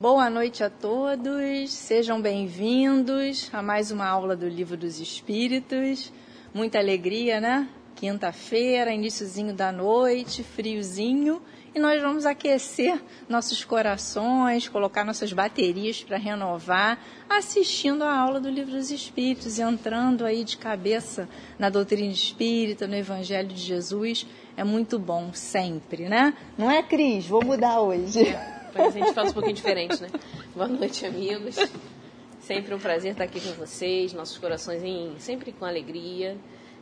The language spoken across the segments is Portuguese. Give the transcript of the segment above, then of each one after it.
Boa noite a todos, sejam bem-vindos a mais uma aula do Livro dos Espíritos. Muita alegria, né? Quinta-feira, iníciozinho da noite, friozinho, e nós vamos aquecer nossos corações, colocar nossas baterias para renovar, assistindo a aula do Livro dos Espíritos, entrando aí de cabeça na doutrina espírita, no Evangelho de Jesus. É muito bom sempre, né? Não é, Cris? Vou mudar hoje. A gente faz um pouquinho diferente, né? Boa noite, amigos. Sempre um prazer estar aqui com vocês, nossos corações em, sempre com alegria,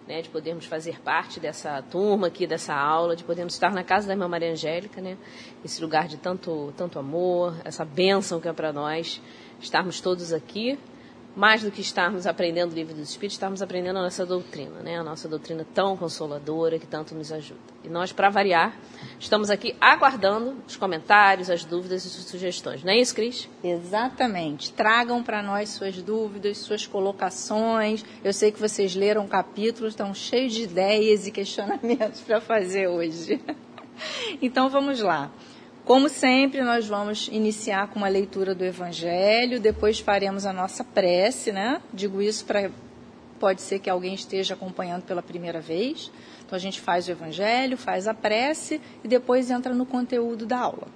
né, de podermos fazer parte dessa turma aqui, dessa aula, de podermos estar na casa da irmã Maria Angélica, né? Esse lugar de tanto, tanto amor, essa bênção que é para nós, estarmos todos aqui mais do que estarmos aprendendo o livro dos Espíritos, estamos aprendendo a nossa doutrina, né? a nossa doutrina tão consoladora que tanto nos ajuda. E nós, para variar, estamos aqui aguardando os comentários, as dúvidas e sugestões. Não é isso, Cris? Exatamente. Tragam para nós suas dúvidas, suas colocações. Eu sei que vocês leram o capítulo, estão cheios de ideias e questionamentos para fazer hoje. Então vamos lá. Como sempre, nós vamos iniciar com uma leitura do Evangelho, depois faremos a nossa prece, né? Digo isso para. Pode ser que alguém esteja acompanhando pela primeira vez. Então a gente faz o Evangelho, faz a prece e depois entra no conteúdo da aula.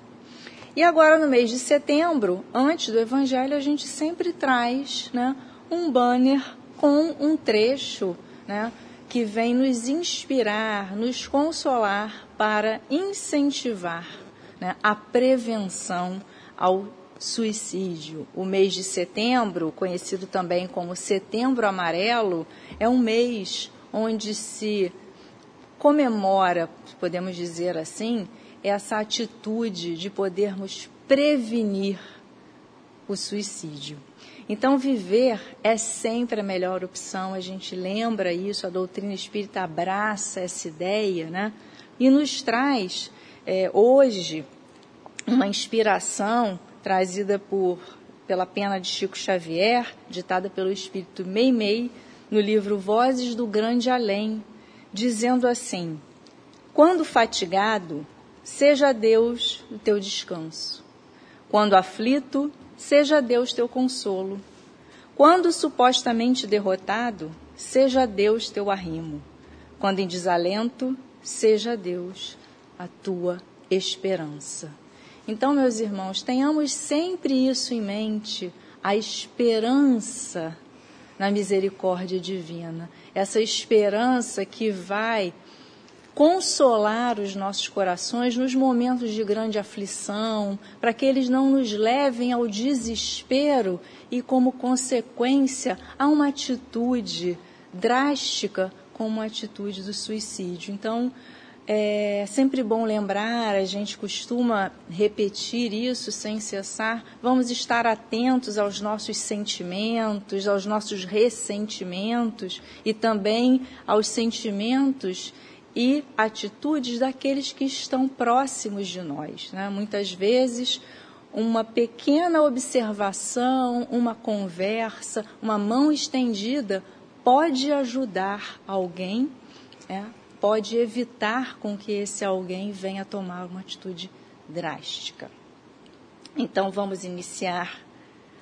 E agora, no mês de setembro, antes do Evangelho, a gente sempre traz né, um banner com um trecho né, que vem nos inspirar, nos consolar para incentivar né, a prevenção ao suicídio. O mês de setembro, conhecido também como Setembro Amarelo, é um mês onde se comemora, podemos dizer assim, essa atitude de podermos prevenir o suicídio. Então, viver é sempre a melhor opção, a gente lembra isso, a doutrina espírita abraça essa ideia, né? E nos traz é, hoje uma inspiração trazida por, pela pena de Chico Xavier, ditada pelo espírito Meimei, no livro Vozes do Grande Além, dizendo assim: Quando fatigado, seja Deus o teu descanso. Quando aflito, seja Deus teu consolo. Quando supostamente derrotado, seja Deus teu arrimo. Quando em desalento, seja Deus a tua esperança. Então, meus irmãos, tenhamos sempre isso em mente, a esperança na misericórdia divina, essa esperança que vai consolar os nossos corações nos momentos de grande aflição, para que eles não nos levem ao desespero e, como consequência, a uma atitude drástica como a atitude do suicídio. Então, é sempre bom lembrar, a gente costuma repetir isso sem cessar. Vamos estar atentos aos nossos sentimentos, aos nossos ressentimentos e também aos sentimentos e atitudes daqueles que estão próximos de nós. Né? Muitas vezes, uma pequena observação, uma conversa, uma mão estendida pode ajudar alguém é, pode evitar com que esse alguém venha tomar uma atitude drástica. Então vamos iniciar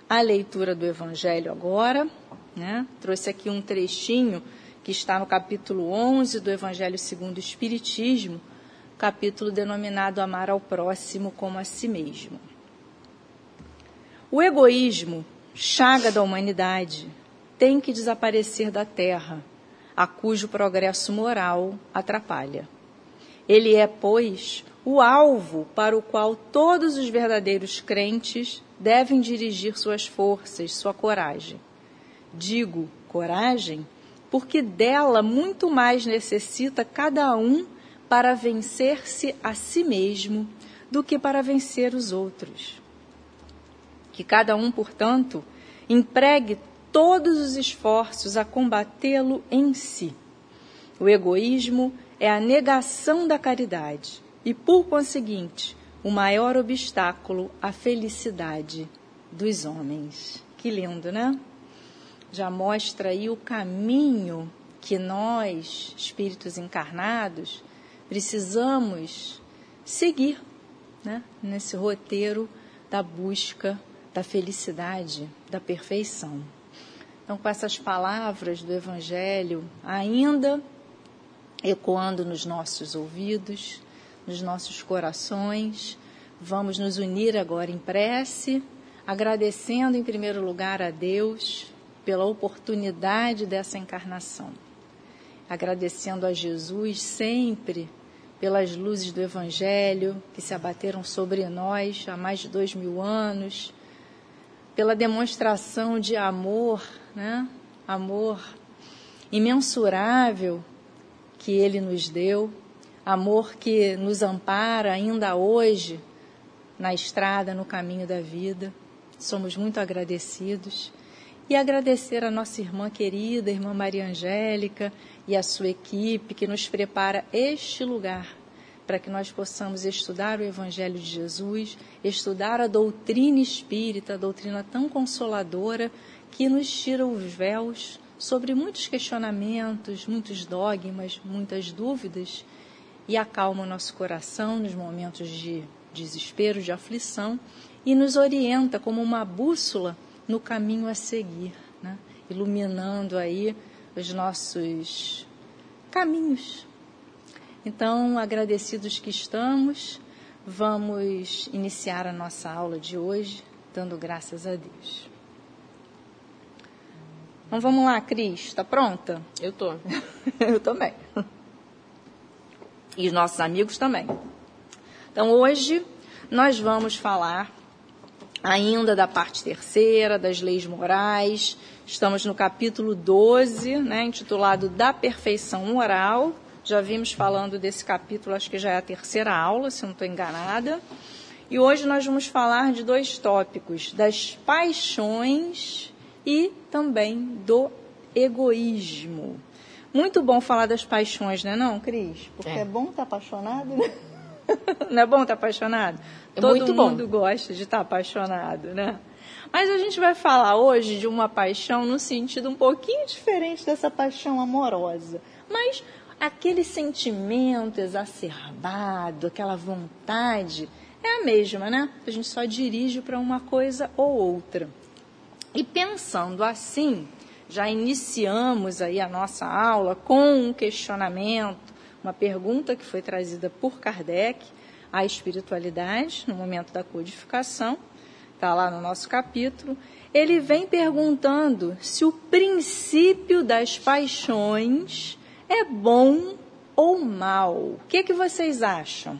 a leitura do Evangelho agora. Né? Trouxe aqui um trechinho que está no capítulo 11 do Evangelho segundo o Espiritismo, capítulo denominado Amar ao Próximo como a si mesmo. O egoísmo, chaga da humanidade, tem que desaparecer da terra a cujo progresso moral atrapalha. Ele é, pois, o alvo para o qual todos os verdadeiros crentes devem dirigir suas forças, sua coragem. Digo coragem porque dela muito mais necessita cada um para vencer-se a si mesmo do que para vencer os outros. Que cada um, portanto, empregue todos os esforços a combatê-lo em si. O egoísmo é a negação da caridade e, por conseguinte, o maior obstáculo à felicidade dos homens. Que lindo, né? Já mostra aí o caminho que nós, espíritos encarnados, precisamos seguir né? nesse roteiro da busca da felicidade, da perfeição. Então, com essas palavras do Evangelho ainda ecoando nos nossos ouvidos, nos nossos corações, vamos nos unir agora em prece, agradecendo em primeiro lugar a Deus pela oportunidade dessa encarnação, agradecendo a Jesus sempre pelas luzes do Evangelho que se abateram sobre nós há mais de dois mil anos, pela demonstração de amor, né? amor imensurável que Ele nos deu, amor que nos ampara ainda hoje na estrada, no caminho da vida. Somos muito agradecidos. E agradecer a nossa irmã querida, irmã Maria Angélica, e a sua equipe que nos prepara este lugar para que nós possamos estudar o Evangelho de Jesus, estudar a doutrina espírita, a doutrina tão consoladora que nos tira os véus sobre muitos questionamentos, muitos dogmas, muitas dúvidas e acalma o nosso coração nos momentos de desespero, de aflição e nos orienta como uma bússola no caminho a seguir, né? iluminando aí os nossos caminhos. Então, agradecidos que estamos, vamos iniciar a nossa aula de hoje dando graças a Deus. Então vamos lá, Cris, está pronta? Eu tô. Eu também. E os nossos amigos também. Então hoje nós vamos falar ainda da parte terceira, das leis morais. Estamos no capítulo 12, né, intitulado Da Perfeição Moral. Já vimos falando desse capítulo, acho que já é a terceira aula, se não estou enganada. E hoje nós vamos falar de dois tópicos: das paixões e também do egoísmo. Muito bom falar das paixões, não é não, Cris? Porque é, é bom estar tá apaixonado, né? Não é bom estar tá apaixonado? É Todo muito mundo bom. gosta de estar tá apaixonado, né? Mas a gente vai falar hoje de uma paixão no sentido um pouquinho diferente dessa paixão amorosa. Mas aquele sentimento exacerbado, aquela vontade, é a mesma, né? A gente só dirige para uma coisa ou outra. E pensando assim, já iniciamos aí a nossa aula com um questionamento, uma pergunta que foi trazida por Kardec à espiritualidade no momento da codificação, está lá no nosso capítulo. Ele vem perguntando se o princípio das paixões é bom ou mal. O que, que vocês acham?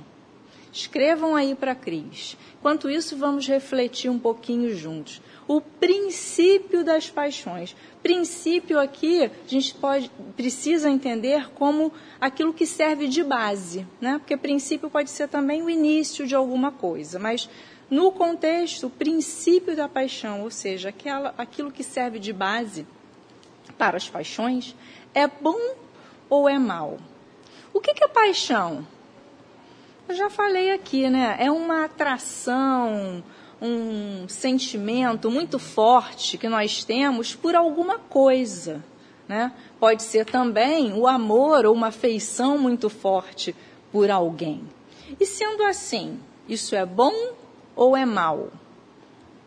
Escrevam aí para a Cris. Enquanto isso, vamos refletir um pouquinho juntos o princípio das paixões. Princípio aqui a gente pode, precisa entender como aquilo que serve de base, né? Porque princípio pode ser também o início de alguma coisa, mas no contexto, o princípio da paixão, ou seja, aquela, aquilo que serve de base para as paixões, é bom ou é mal? O que, que é paixão? Eu já falei aqui, né? É uma atração, um sentimento muito forte que nós temos por alguma coisa. Né? Pode ser também o amor ou uma afeição muito forte por alguém. E sendo assim, isso é bom ou é mal?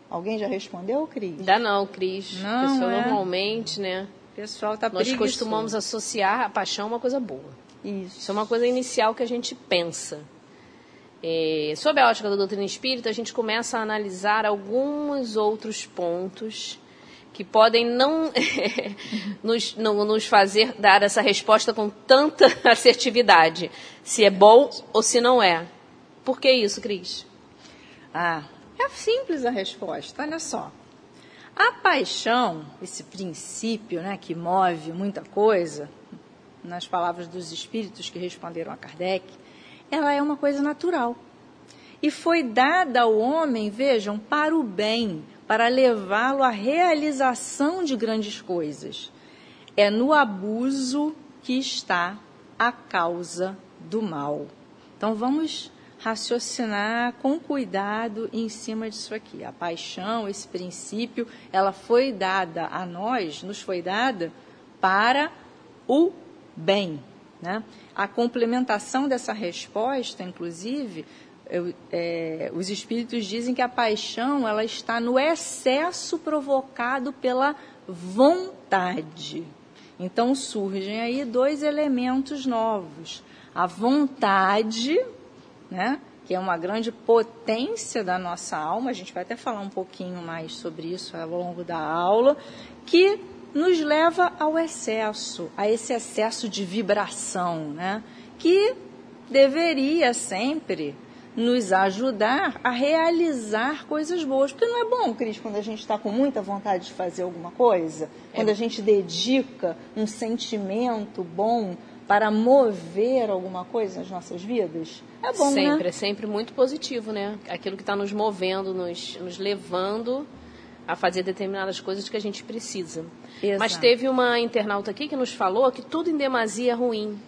Alguém já respondeu, Cris? Ainda não, Cris. Não, Pessoa, é? Normalmente, né? Pessoal tá Nós costumamos associar a paixão a uma coisa boa. Isso. Isso é uma coisa inicial que a gente pensa. É, sob a ótica da doutrina espírita, a gente começa a analisar alguns outros pontos que podem não nos, não nos fazer dar essa resposta com tanta assertividade, se é bom ou se não é. Por que isso, Cris? Ah, é simples a resposta, olha só. A paixão, esse princípio né, que move muita coisa, nas palavras dos espíritos que responderam a Kardec, ela é uma coisa natural. E foi dada ao homem, vejam, para o bem, para levá-lo à realização de grandes coisas. É no abuso que está a causa do mal. Então vamos raciocinar com cuidado em cima disso aqui. A paixão, esse princípio, ela foi dada a nós, nos foi dada para o bem, né? A complementação dessa resposta, inclusive, eu, é, os espíritos dizem que a paixão ela está no excesso provocado pela vontade. Então surgem aí dois elementos novos: a vontade, né, que é uma grande potência da nossa alma. A gente vai até falar um pouquinho mais sobre isso ao longo da aula, que nos leva ao excesso, a esse excesso de vibração, né, que deveria sempre nos ajudar a realizar coisas boas. Porque não é bom, Cris, quando a gente está com muita vontade de fazer alguma coisa, é. quando a gente dedica um sentimento bom para mover alguma coisa nas nossas vidas? É bom, sempre, né? Sempre, é sempre muito positivo, né? Aquilo que está nos movendo, nos, nos levando a fazer determinadas coisas que a gente precisa. Exato. Mas teve uma internauta aqui que nos falou que tudo em demasia é ruim.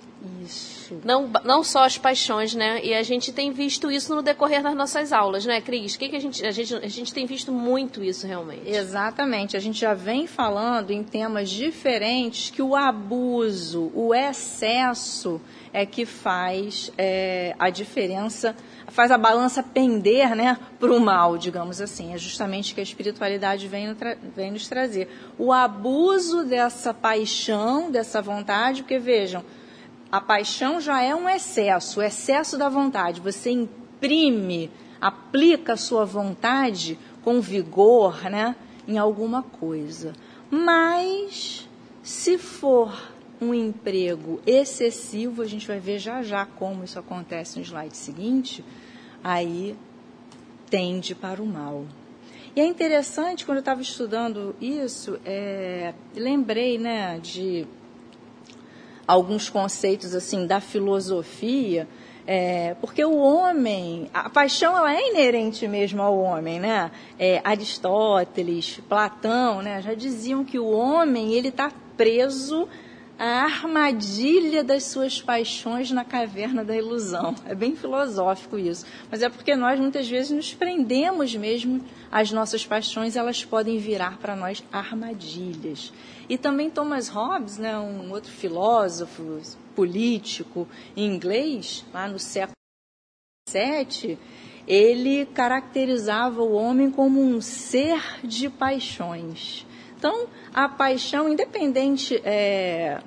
Isso. Não, não só as paixões, né? E a gente tem visto isso no decorrer das nossas aulas, né, Cris? Que que a, gente, a, gente, a gente tem visto muito isso realmente. Exatamente. A gente já vem falando em temas diferentes que o abuso, o excesso é que faz é, a diferença, faz a balança pender né, para o mal, digamos assim. É justamente que a espiritualidade vem, vem nos trazer. O abuso dessa paixão, dessa vontade, porque vejam a paixão já é um excesso, o excesso da vontade. Você imprime, aplica a sua vontade com vigor, né, em alguma coisa. Mas se for um emprego excessivo, a gente vai ver já já como isso acontece no slide seguinte, aí tende para o mal. E é interessante, quando eu estava estudando isso, é, lembrei né, de alguns conceitos assim da filosofia, é, porque o homem, a paixão ela é inerente mesmo ao homem, né? É, Aristóteles, Platão, né, já diziam que o homem ele está preso à armadilha das suas paixões na caverna da ilusão. É bem filosófico isso, mas é porque nós muitas vezes nos prendemos mesmo às nossas paixões, elas podem virar para nós armadilhas. E também Thomas Hobbes, né, um outro filósofo político inglês, lá no século XVII, ele caracterizava o homem como um ser de paixões. Então, a paixão, independente é,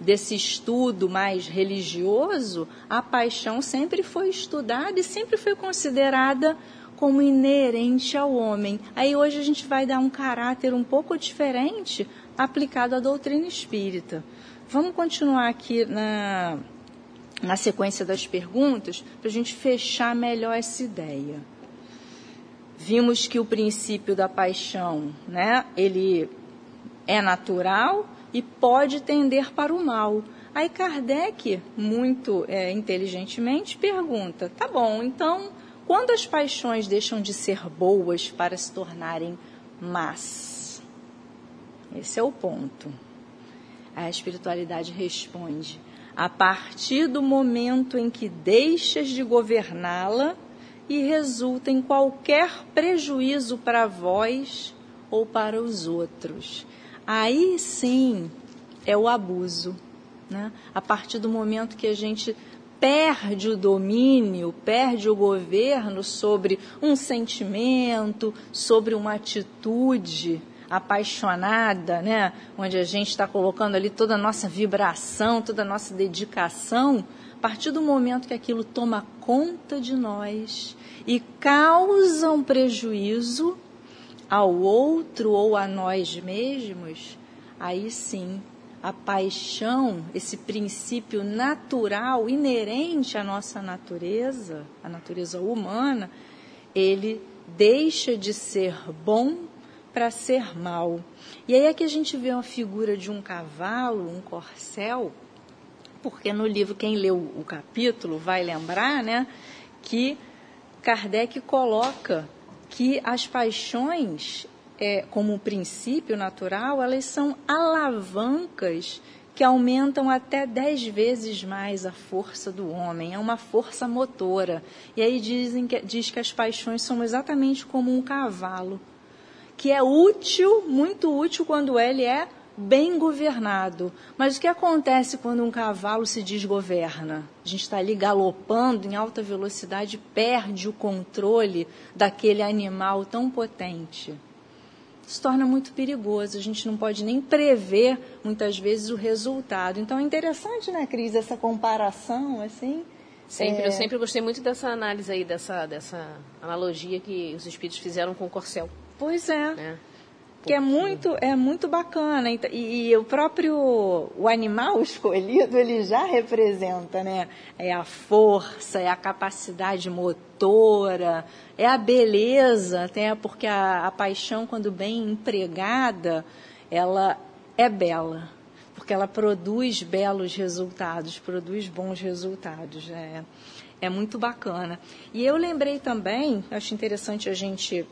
desse estudo mais religioso, a paixão sempre foi estudada e sempre foi considerada como inerente ao homem. Aí hoje a gente vai dar um caráter um pouco diferente aplicado à doutrina espírita. Vamos continuar aqui na, na sequência das perguntas para a gente fechar melhor essa ideia. Vimos que o princípio da paixão, né, ele é natural e pode tender para o mal. Aí Kardec, muito é, inteligentemente, pergunta: tá bom, então quando as paixões deixam de ser boas para se tornarem más? Esse é o ponto. A espiritualidade responde: a partir do momento em que deixas de governá-la e resulta em qualquer prejuízo para vós ou para os outros. Aí sim é o abuso. Né? A partir do momento que a gente perde o domínio, perde o governo sobre um sentimento, sobre uma atitude, apaixonada, né? onde a gente está colocando ali toda a nossa vibração, toda a nossa dedicação, a partir do momento que aquilo toma conta de nós e causa um prejuízo ao outro ou a nós mesmos, aí sim a paixão, esse princípio natural, inerente à nossa natureza, à natureza humana, ele deixa de ser bom para ser mal. E aí é que a gente vê uma figura de um cavalo, um corcel, porque no livro, quem leu o capítulo vai lembrar, né, que Kardec coloca que as paixões, é, como um princípio natural, elas são alavancas que aumentam até dez vezes mais a força do homem, é uma força motora. E aí dizem que, diz que as paixões são exatamente como um cavalo que é útil, muito útil quando ele é bem governado. Mas o que acontece quando um cavalo se desgoverna? A gente está ali galopando em alta velocidade, perde o controle daquele animal tão potente. Se torna muito perigoso, a gente não pode nem prever muitas vezes o resultado. Então é interessante, né, Cris, essa comparação assim. Sempre, é... eu sempre gostei muito dessa análise aí, dessa, dessa analogia que os espíritos fizeram com o corcel. Pois é. é que é muito é muito bacana. E, e, o próprio o animal escolhido ele já representa né? É a força é a capacidade motora é a beleza até porque a, a paixão quando bem empregada ela é bela. Porque ela produz belos resultados produz bons resultados é é muito bacana. E eu lembrei também acho interessante a gente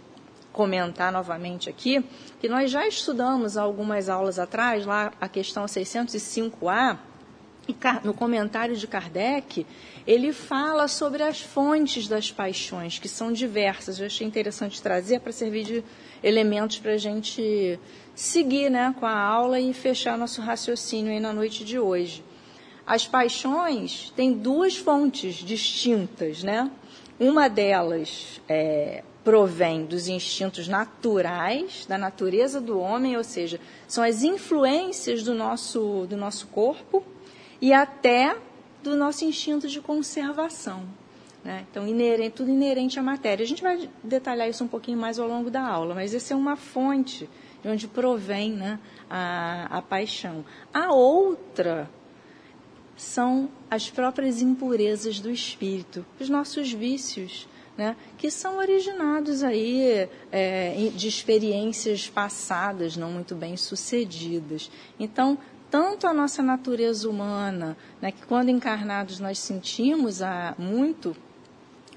comentar novamente aqui, que nós já estudamos algumas aulas atrás, lá a questão 605A, e no comentário de Kardec, ele fala sobre as fontes das paixões, que são diversas. Eu achei interessante trazer para servir de elementos para a gente seguir né, com a aula e fechar nosso raciocínio aí na noite de hoje. As paixões têm duas fontes distintas, né? Uma delas é provém dos instintos naturais, da natureza do homem, ou seja, são as influências do nosso, do nosso corpo e até do nosso instinto de conservação. Né? Então, inerente, tudo inerente à matéria. A gente vai detalhar isso um pouquinho mais ao longo da aula, mas essa é uma fonte de onde provém né, a, a paixão. A outra são as próprias impurezas do espírito, os nossos vícios né, que são originados aí é, de experiências passadas não muito bem sucedidas. Então, tanto a nossa natureza humana, né, que quando encarnados nós sentimos a, muito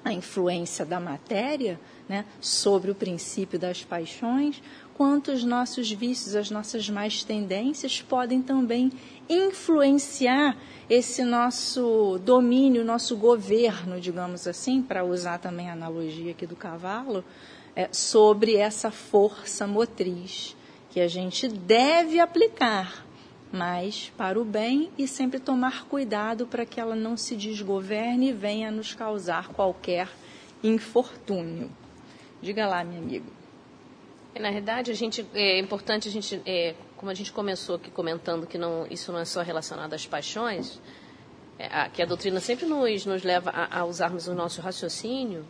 a influência da matéria né, sobre o princípio das paixões, quanto os nossos vícios, as nossas más tendências podem também influenciar esse nosso domínio, nosso governo, digamos assim, para usar também a analogia aqui do cavalo, é, sobre essa força motriz que a gente deve aplicar, mas para o bem e sempre tomar cuidado para que ela não se desgoverne e venha nos causar qualquer infortúnio. Diga lá, minha amiga. Na verdade, a gente é importante a gente é, como a gente começou aqui comentando que não, isso não é só relacionado às paixões, é, a, que a doutrina sempre nos, nos leva a, a, usarmos o nosso raciocínio,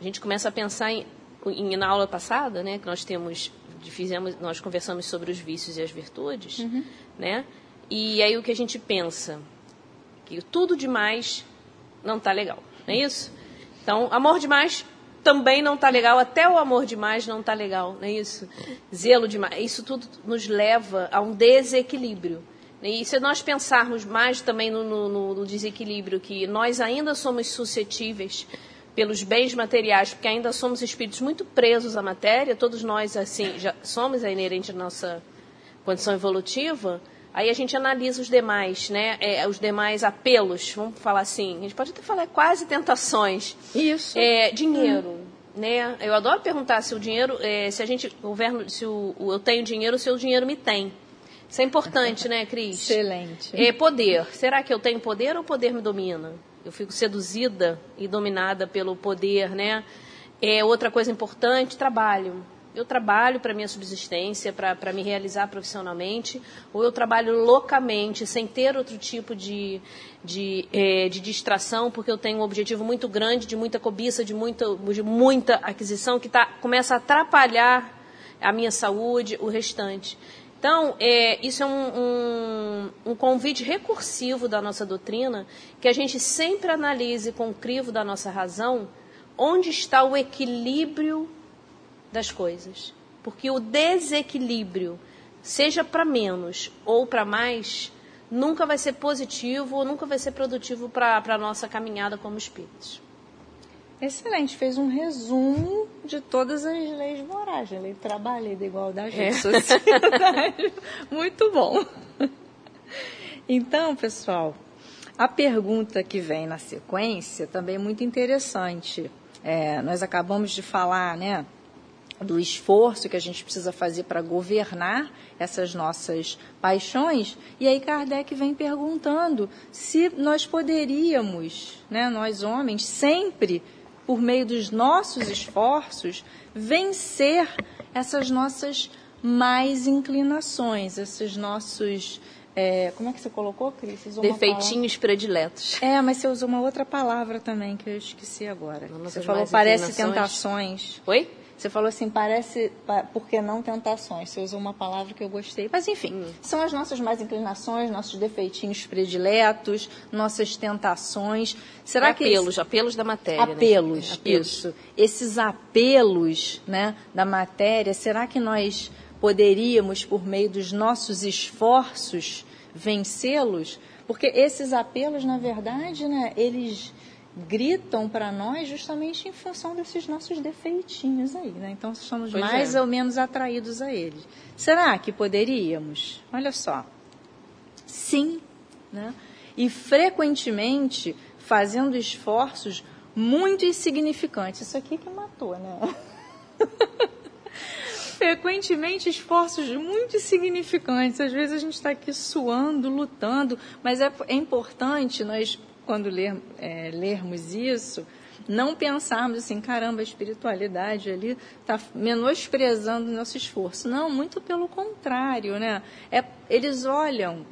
a gente começa a pensar em, em, na aula passada, né, que nós temos, fizemos, nós conversamos sobre os vícios e as virtudes, uhum. né, e aí o que a gente pensa? Que tudo demais não está legal, não é isso? Então, amor demais também não está legal, até o amor demais não está legal, não é isso? Zelo demais, isso tudo nos leva a um desequilíbrio. E se nós pensarmos mais também no, no, no desequilíbrio, que nós ainda somos suscetíveis pelos bens materiais, porque ainda somos espíritos muito presos à matéria, todos nós assim já somos a inerente à nossa condição evolutiva, aí a gente analisa os demais, né? É, os demais apelos, vamos falar assim, a gente pode até falar quase tentações. Isso. É, dinheiro. Hum. Né? Eu adoro perguntar se o dinheiro, é, se a gente, o governo, se o, eu tenho dinheiro, se o dinheiro me tem. Isso é importante, né, Cris? Excelente. É poder. Será que eu tenho poder ou o poder me domina? Eu fico seduzida e dominada pelo poder, né? É outra coisa importante, trabalho. Eu trabalho para minha subsistência, para me realizar profissionalmente, ou eu trabalho loucamente, sem ter outro tipo de, de, é, de distração, porque eu tenho um objetivo muito grande, de muita cobiça, de muita, de muita aquisição, que tá, começa a atrapalhar a minha saúde, o restante. Então, é, isso é um, um, um, convite recursivo da nossa doutrina, que a gente sempre analise com o crivo da nossa razão onde está o equilíbrio das coisas. Porque o desequilíbrio, seja para menos ou para mais, nunca vai ser positivo ou nunca vai ser produtivo para a nossa caminhada como espíritos. Excelente, fez um resumo de todas as leis morais, a lei do trabalho, lei da igualdade, é. sociedade. Muito bom. Então, pessoal, a pergunta que vem na sequência também é muito interessante. É, nós acabamos de falar, né, do esforço que a gente precisa fazer para governar essas nossas paixões. E aí Kardec vem perguntando se nós poderíamos, né, nós homens, sempre, por meio dos nossos esforços, vencer essas nossas mais inclinações, esses nossos é, como é que você colocou, Cris? Defeitinhos prediletos. É, mas você usou uma outra palavra também que eu esqueci agora. Você falou parece tentações. Oi? Você falou assim, parece, por que não tentações? Você usou uma palavra que eu gostei. Mas, enfim, hum. são as nossas mais inclinações, nossos defeitinhos prediletos, nossas tentações. Será apelos, que apelos, apelos da matéria. Né? Apelos, né? apelos, isso. Esses apelos né, da matéria, será que nós poderíamos, por meio dos nossos esforços, vencê-los? Porque esses apelos, na verdade, né, eles gritam para nós justamente em função desses nossos defeitinhos aí, né? Então somos pois mais é. ou menos atraídos a eles. Será que poderíamos? Olha só. Sim, né? E frequentemente fazendo esforços muito insignificantes. Isso aqui que matou, né? frequentemente esforços muito insignificantes. Às vezes a gente está aqui suando, lutando, mas é, é importante nós quando ler, é, lermos isso, não pensarmos assim, caramba, a espiritualidade ali está menosprezando o nosso esforço. Não, muito pelo contrário, né? É, eles olham,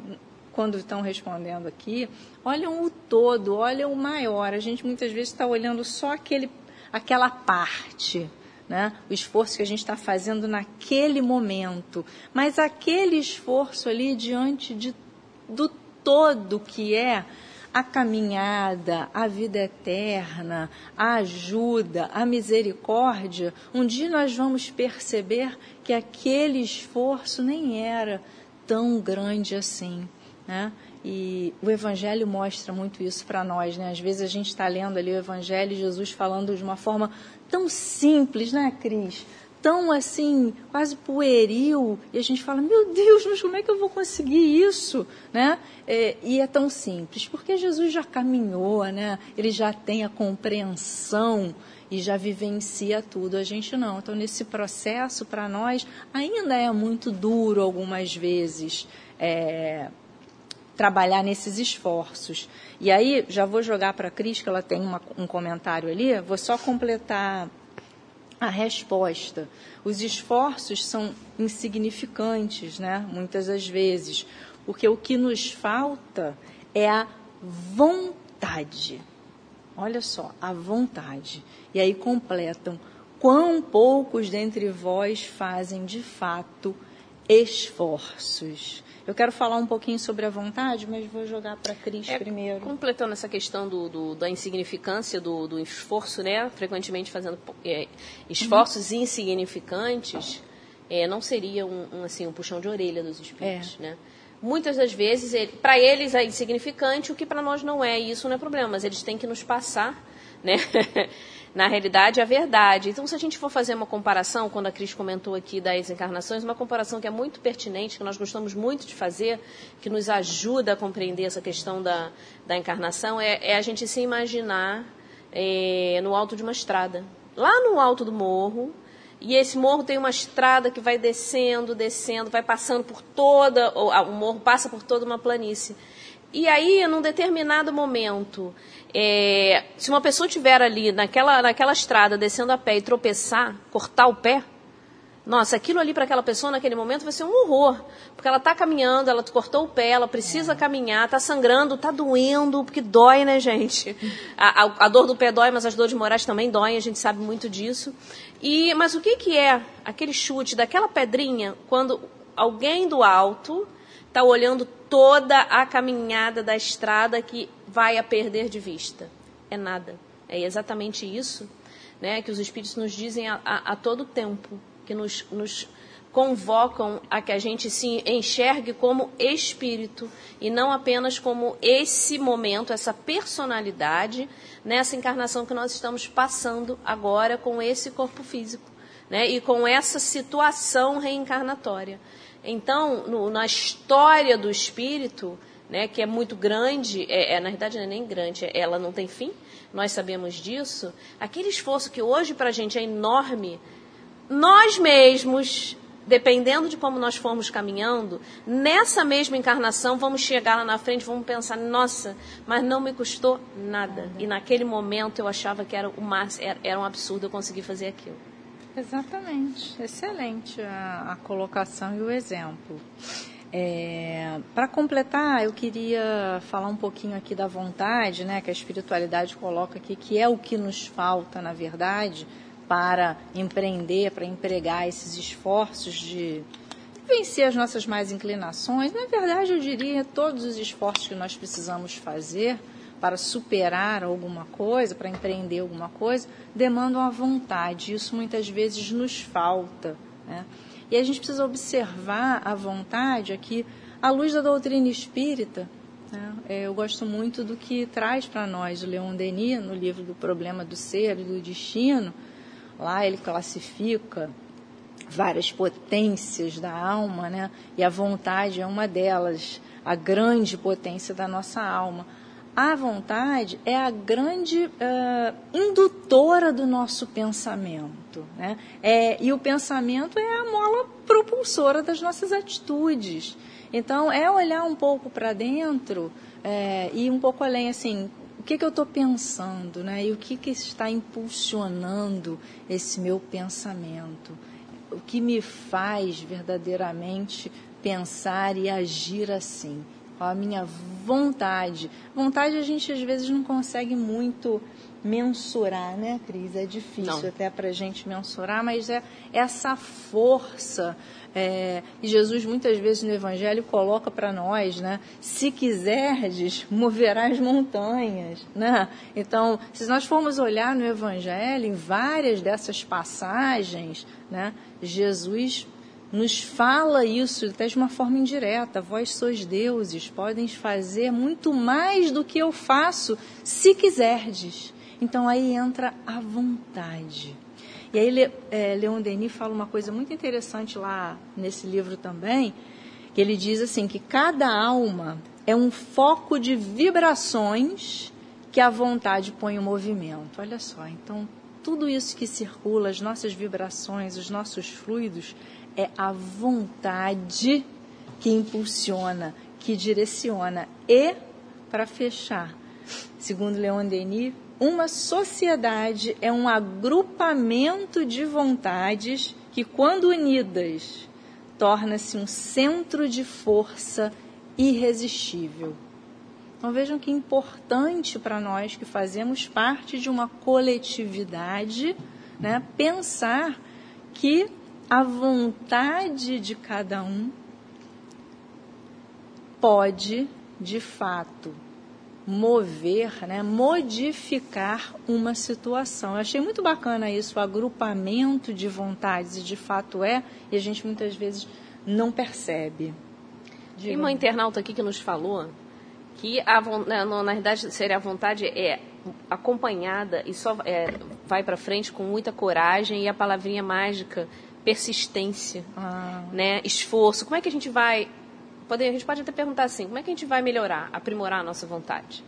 quando estão respondendo aqui, olham o todo, olham o maior. A gente muitas vezes está olhando só aquele, aquela parte, né? o esforço que a gente está fazendo naquele momento. Mas aquele esforço ali diante de, do todo que é a caminhada, a vida eterna, a ajuda, a misericórdia, um dia nós vamos perceber que aquele esforço nem era tão grande assim. Né? E o Evangelho mostra muito isso para nós. Né? Às vezes a gente está lendo ali o Evangelho e Jesus falando de uma forma tão simples, né, Cris? Tão assim, quase pueril, e a gente fala, meu Deus, mas como é que eu vou conseguir isso? Né? É, e é tão simples, porque Jesus já caminhou, né? ele já tem a compreensão e já vivencia tudo. A gente não. Então, nesse processo, para nós, ainda é muito duro algumas vezes. É, trabalhar nesses esforços. E aí, já vou jogar para a Cris, que ela tem uma, um comentário ali, vou só completar a resposta. Os esforços são insignificantes, né? muitas das vezes, porque o que nos falta é a vontade. Olha só, a vontade. E aí completam: quão poucos dentre vós fazem de fato esforços. Eu quero falar um pouquinho sobre a vontade, mas vou jogar para a Cris é, primeiro. Completando essa questão do, do da insignificância do, do, esforço, né? Frequentemente fazendo é, esforços uhum. insignificantes, é, não seria um, um, assim, um puxão de orelha dos espíritos, é. né? Muitas das vezes, ele, para eles é insignificante, o que para nós não é, e isso não é problema, mas eles têm que nos passar, né? na realidade, a verdade. Então, se a gente for fazer uma comparação, quando a Cris comentou aqui das encarnações, uma comparação que é muito pertinente, que nós gostamos muito de fazer, que nos ajuda a compreender essa questão da, da encarnação, é, é a gente se imaginar é, no alto de uma estrada. Lá no alto do morro, e esse morro tem uma estrada que vai descendo, descendo, vai passando por toda, o morro passa por toda uma planície. E aí, num determinado momento, é, se uma pessoa estiver ali naquela, naquela estrada, descendo a pé e tropeçar, cortar o pé, nossa, aquilo ali para aquela pessoa naquele momento vai ser um horror. Porque ela está caminhando, ela cortou o pé, ela precisa é. caminhar, está sangrando, está doendo, porque dói, né, gente? A, a, a, dor do pé dói, mas as dores morais também doem, a gente sabe muito disso. E Mas o que, que é aquele chute daquela pedrinha quando alguém do alto está olhando toda a caminhada da estrada que vai a perder de vista. É nada. É exatamente isso né, que os Espíritos nos dizem a, a, a todo tempo, que nos, nos convocam a que a gente se enxergue como espírito e não apenas como esse momento, essa personalidade nessa encarnação que nós estamos passando agora com esse corpo físico, né? E com essa situação reencarnatória. Então, no, na história do espírito, né, que é muito grande, é, é, na verdade não é nem grande, é, ela não tem fim, nós sabemos disso, aquele esforço que hoje para a gente é enorme, nós mesmos, dependendo de como nós formos caminhando, nessa mesma encarnação vamos chegar lá na frente, vamos pensar, nossa, mas não me custou nada. E naquele momento eu achava que era, o máximo, era, era um absurdo eu conseguir fazer aquilo. Exatamente. Excelente a, a colocação e o exemplo. É, Para completar, eu queria falar um pouquinho aqui da vontade, né, que a espiritualidade coloca aqui, que é o que nos falta, na verdade, para empreender, para empregar esses esforços de vencer as nossas mais inclinações. Na verdade, eu diria todos os esforços que nós precisamos fazer para superar alguma coisa, para empreender alguma coisa, demandam a vontade. Isso muitas vezes nos falta. Né? E a gente precisa observar a vontade aqui à luz da doutrina espírita. Né? É, eu gosto muito do que traz para nós o Leon Denis no livro do Problema do Ser e do Destino. Lá ele classifica várias potências da alma, né? E a vontade é uma delas, a grande potência da nossa alma a vontade é a grande uh, indutora do nosso pensamento. Né? É, e o pensamento é a mola propulsora das nossas atitudes. Então, é olhar um pouco para dentro é, e um pouco além, assim, o que, que eu estou pensando, né? E o que, que está impulsionando esse meu pensamento? O que me faz verdadeiramente pensar e agir assim? A minha vontade. Vontade a gente às vezes não consegue muito mensurar, né, Cris? É difícil não. até para a gente mensurar, mas é essa força. É, e Jesus muitas vezes no Evangelho coloca para nós, né? Se quiserdes, moverás montanhas, né? Então, se nós formos olhar no Evangelho, em várias dessas passagens, né? Jesus nos fala isso até de uma forma indireta. Vós sois deuses, podem fazer muito mais do que eu faço, se quiserdes. Então aí entra a vontade. E aí é, Leon Denis fala uma coisa muito interessante lá nesse livro também, que ele diz assim que cada alma é um foco de vibrações que a vontade põe em movimento. Olha só, então tudo isso que circula, as nossas vibrações, os nossos fluidos, é a vontade que impulsiona, que direciona. E, para fechar, segundo Leon Denis, uma sociedade é um agrupamento de vontades que, quando unidas, torna-se um centro de força irresistível. Então vejam que importante para nós que fazemos parte de uma coletividade, né, pensar que a vontade de cada um pode, de fato, mover, né, modificar uma situação. Eu achei muito bacana isso, o agrupamento de vontades, e de fato é, e a gente muitas vezes não percebe. Tem uma internauta aqui que nos falou que, a, né, na verdade, seria a vontade é acompanhada e só é, vai para frente com muita coragem e a palavrinha mágica persistência, ah. né, esforço. Como é que a gente vai pode, a gente pode até perguntar assim, como é que a gente vai melhorar, aprimorar a nossa vontade,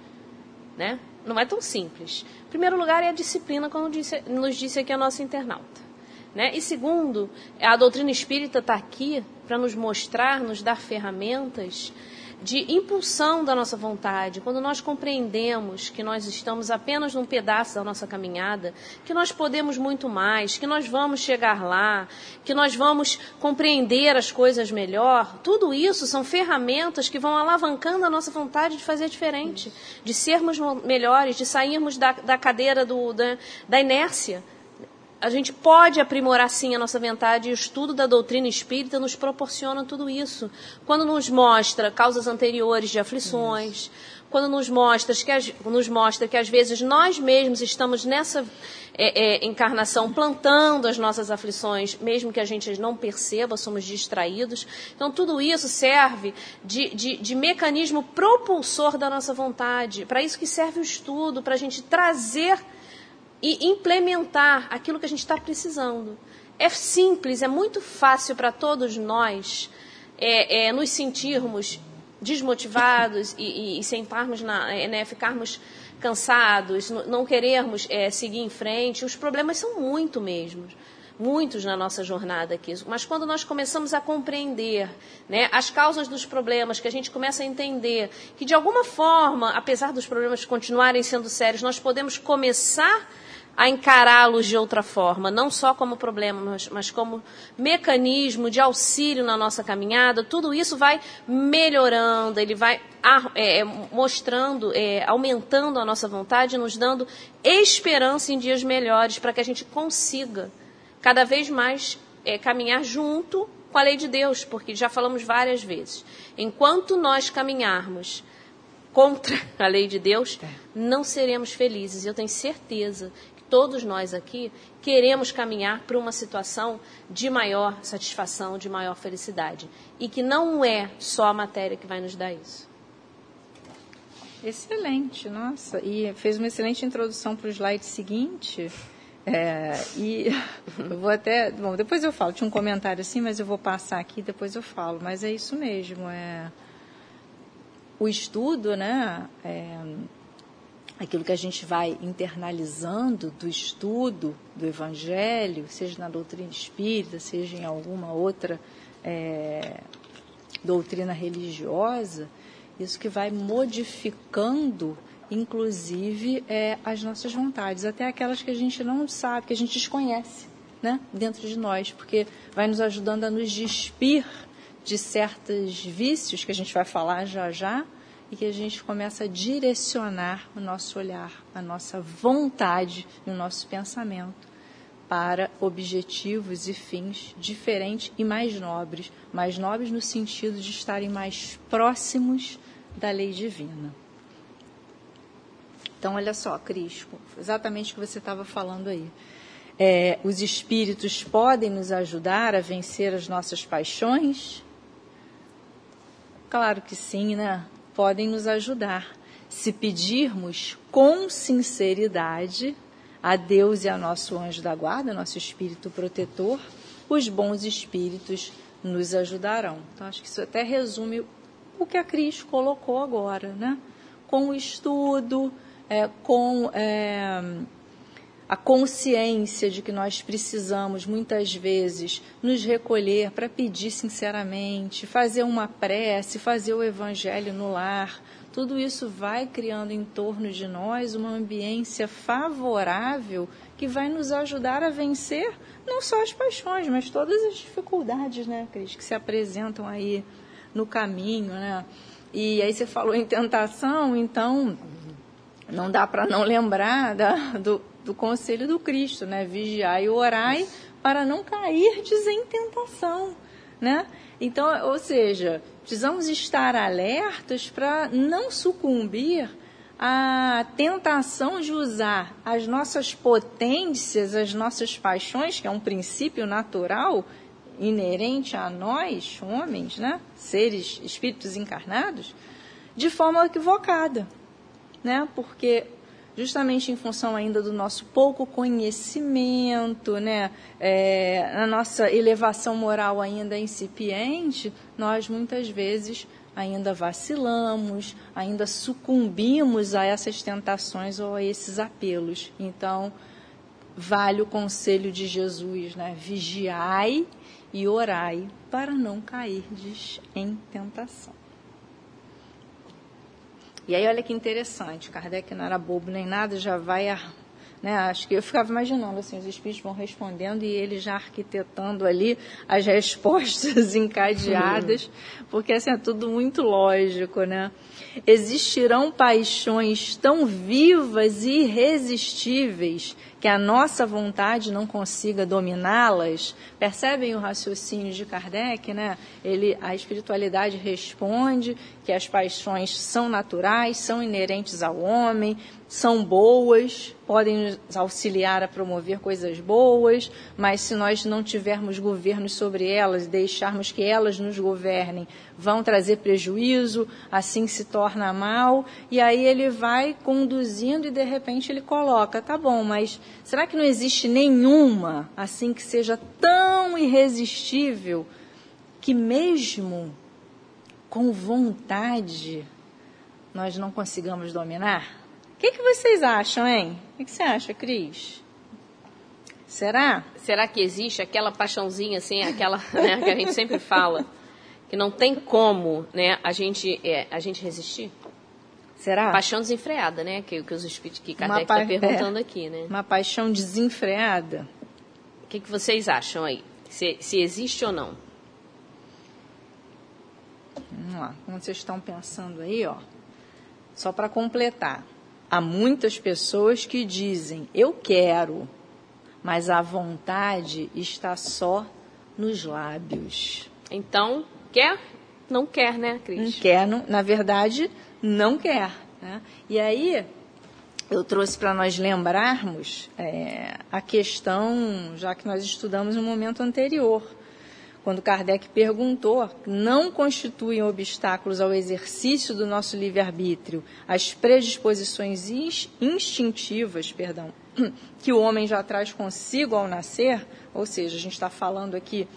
né? Não é tão simples. Em primeiro lugar é a disciplina, como disse, nos disse aqui a nossa internauta, né? E segundo, a doutrina espírita está aqui para nos mostrar, nos dar ferramentas de impulsão da nossa vontade, quando nós compreendemos que nós estamos apenas num pedaço da nossa caminhada, que nós podemos muito mais, que nós vamos chegar lá, que nós vamos compreender as coisas melhor, tudo isso são ferramentas que vão alavancando a nossa vontade de fazer diferente, de sermos melhores, de sairmos da, da cadeira do, da, da inércia a gente pode aprimorar sim a nossa vontade e o estudo da doutrina espírita nos proporciona tudo isso. Quando nos mostra causas anteriores de aflições, quando nos mostra, que, nos mostra que às vezes nós mesmos estamos nessa é, é, encarnação plantando as nossas aflições, mesmo que a gente não perceba, somos distraídos. Então, tudo isso serve de, de, de mecanismo propulsor da nossa vontade. Para isso que serve o estudo, para a gente trazer e implementar aquilo que a gente está precisando. É simples, é muito fácil para todos nós é, é, nos sentirmos desmotivados e, e, e sentarmos na, é, né, ficarmos cansados, não querermos é, seguir em frente. Os problemas são muito mesmos. muitos na nossa jornada aqui, mas quando nós começamos a compreender né, as causas dos problemas, que a gente começa a entender que de alguma forma, apesar dos problemas continuarem sendo sérios, nós podemos começar a encará-los de outra forma, não só como problema, mas, mas, como mecanismo de auxílio na nossa caminhada, tudo isso vai melhorando, ele vai é, é, mostrando, é, aumentando a nossa vontade, nos dando esperança em dias melhores, para que a gente consiga cada vez mais é, caminhar junto com a lei de Deus, porque já falamos várias vezes. Enquanto nós caminharmos contra a lei de Deus, é. não seremos felizes. Eu tenho certeza todos nós aqui queremos caminhar para uma situação de maior satisfação, de maior felicidade. E que não é só a matéria que vai nos dar isso. Excelente, nossa. E fez uma excelente introdução para o slide seguinte. É, e eu vou até. Bom, depois eu falo. Tinha um comentário assim, mas eu vou passar aqui depois eu falo. Mas é isso mesmo. É, o estudo, né? É, aquilo que a gente vai internalizando do estudo do Evangelho, seja na doutrina espírita, seja em alguma outra é, doutrina religiosa, isso que vai modificando, inclusive, é, as nossas vontades, até aquelas que a gente não sabe, que a gente desconhece né, dentro de nós, porque vai nos ajudando a nos despir de certos vícios que a gente vai falar já já, e que a gente começa a direcionar o nosso olhar, a nossa vontade e o nosso pensamento para objetivos e fins diferentes e mais nobres, mais nobres no sentido de estarem mais próximos da lei divina. Então, olha só, Cris, exatamente o que você estava falando aí. É, os espíritos podem nos ajudar a vencer as nossas paixões? Claro que sim, né? Podem nos ajudar se pedirmos com sinceridade a Deus e a nosso anjo da guarda, nosso espírito protetor, os bons espíritos nos ajudarão. Então, acho que isso até resume o que a Cris colocou agora, né? Com o estudo, é, com é, a consciência de que nós precisamos muitas vezes nos recolher para pedir sinceramente, fazer uma prece, fazer o evangelho no lar. Tudo isso vai criando em torno de nós uma ambiência favorável que vai nos ajudar a vencer não só as paixões, mas todas as dificuldades, né, Cris, que se apresentam aí no caminho, né? E aí você falou em tentação, então não dá para não lembrar da, do, do conselho do Cristo, né? Vigiai e orai para não cairdes em tentação, né? Então, ou seja, precisamos estar alertas para não sucumbir à tentação de usar as nossas potências, as nossas paixões, que é um princípio natural inerente a nós, homens, né? Seres, espíritos encarnados, de forma equivocada, né? Porque justamente em função ainda do nosso pouco conhecimento, né, é, a nossa elevação moral ainda incipiente, nós muitas vezes ainda vacilamos, ainda sucumbimos a essas tentações ou a esses apelos. Então, vale o conselho de Jesus, né? Vigiai e orai para não cairdes em tentação. E aí olha que interessante, Kardec não era bobo nem nada, já vai a, né, acho que eu ficava imaginando assim, os espíritos vão respondendo e ele já arquitetando ali as respostas encadeadas, porque assim é tudo muito lógico, né? Existirão paixões tão vivas e irresistíveis que a nossa vontade não consiga dominá-las. Percebem o raciocínio de Kardec, né? Ele, a espiritualidade responde que as paixões são naturais, são inerentes ao homem, são boas, podem nos auxiliar a promover coisas boas, mas se nós não tivermos governo sobre elas, deixarmos que elas nos governem, vão trazer prejuízo, assim se torna mal, e aí ele vai conduzindo e de repente ele coloca, tá bom, mas será que não existe nenhuma assim que seja tão irresistível que mesmo com vontade nós não consigamos dominar? O que, que vocês acham, hein? O que, que você acha, Cris? Será? Será que existe aquela paixãozinha, assim, aquela né, que a gente sempre fala, que não tem como né, a, gente, é, a gente resistir? Será? Paixão desenfreada, né? Que, que os espíritos que Kardec está pa- perguntando é. aqui, né? Uma paixão desenfreada. O que, que vocês acham aí? Se, se existe ou não? Vamos lá, como vocês estão pensando aí, ó. Só para completar. Há muitas pessoas que dizem, eu quero, mas a vontade está só nos lábios. Então, quer? Não quer, né, Não Cris? quer, não- na verdade, não quer. né? E aí, eu trouxe para nós lembrarmos é, a questão, já que nós estudamos no momento anterior, quando Kardec perguntou, não constituem obstáculos ao exercício do nosso livre-arbítrio as predisposições ins- instintivas, perdão, que o homem já traz consigo ao nascer, ou seja, a gente está falando aqui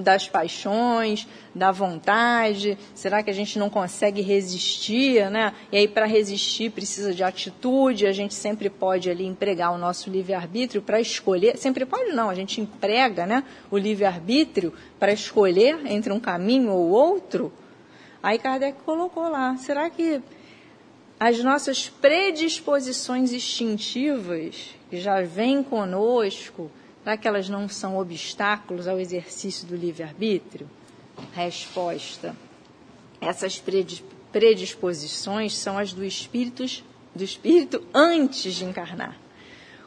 das paixões, da vontade, será que a gente não consegue resistir, né? E aí para resistir precisa de atitude, a gente sempre pode ali empregar o nosso livre-arbítrio para escolher, sempre pode não, a gente emprega, né, o livre-arbítrio para escolher entre um caminho ou outro. Aí Kardec colocou lá, será que as nossas predisposições instintivas que já vêm conosco, será que elas não são obstáculos ao exercício do livre-arbítrio? Resposta: essas predis- predisposições são as do espírito, do espírito antes de encarnar.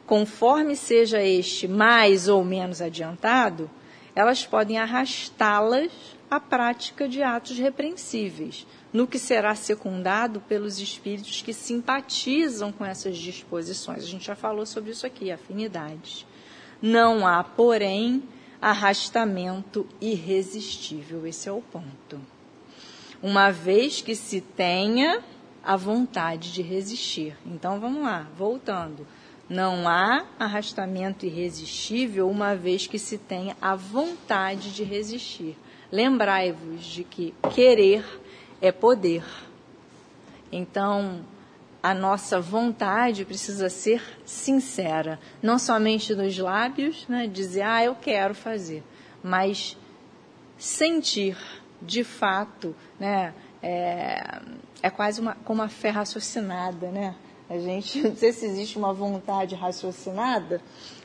Conforme seja este mais ou menos adiantado, elas podem arrastá-las à prática de atos repreensíveis, no que será secundado pelos espíritos que simpatizam com essas disposições. A gente já falou sobre isso aqui, afinidades. Não há, porém, arrastamento irresistível. Esse é o ponto. Uma vez que se tenha a vontade de resistir. Então vamos lá, voltando. Não há arrastamento irresistível uma vez que se tenha a vontade de resistir. Lembrai-vos de que querer é poder. Então, a nossa vontade precisa ser sincera, não somente nos lábios, né, dizer, ah, eu quero fazer, mas sentir de fato, né, é, é quase uma, como a fé raciocinada, né? A gente, não sei se existe uma vontade raciocinada,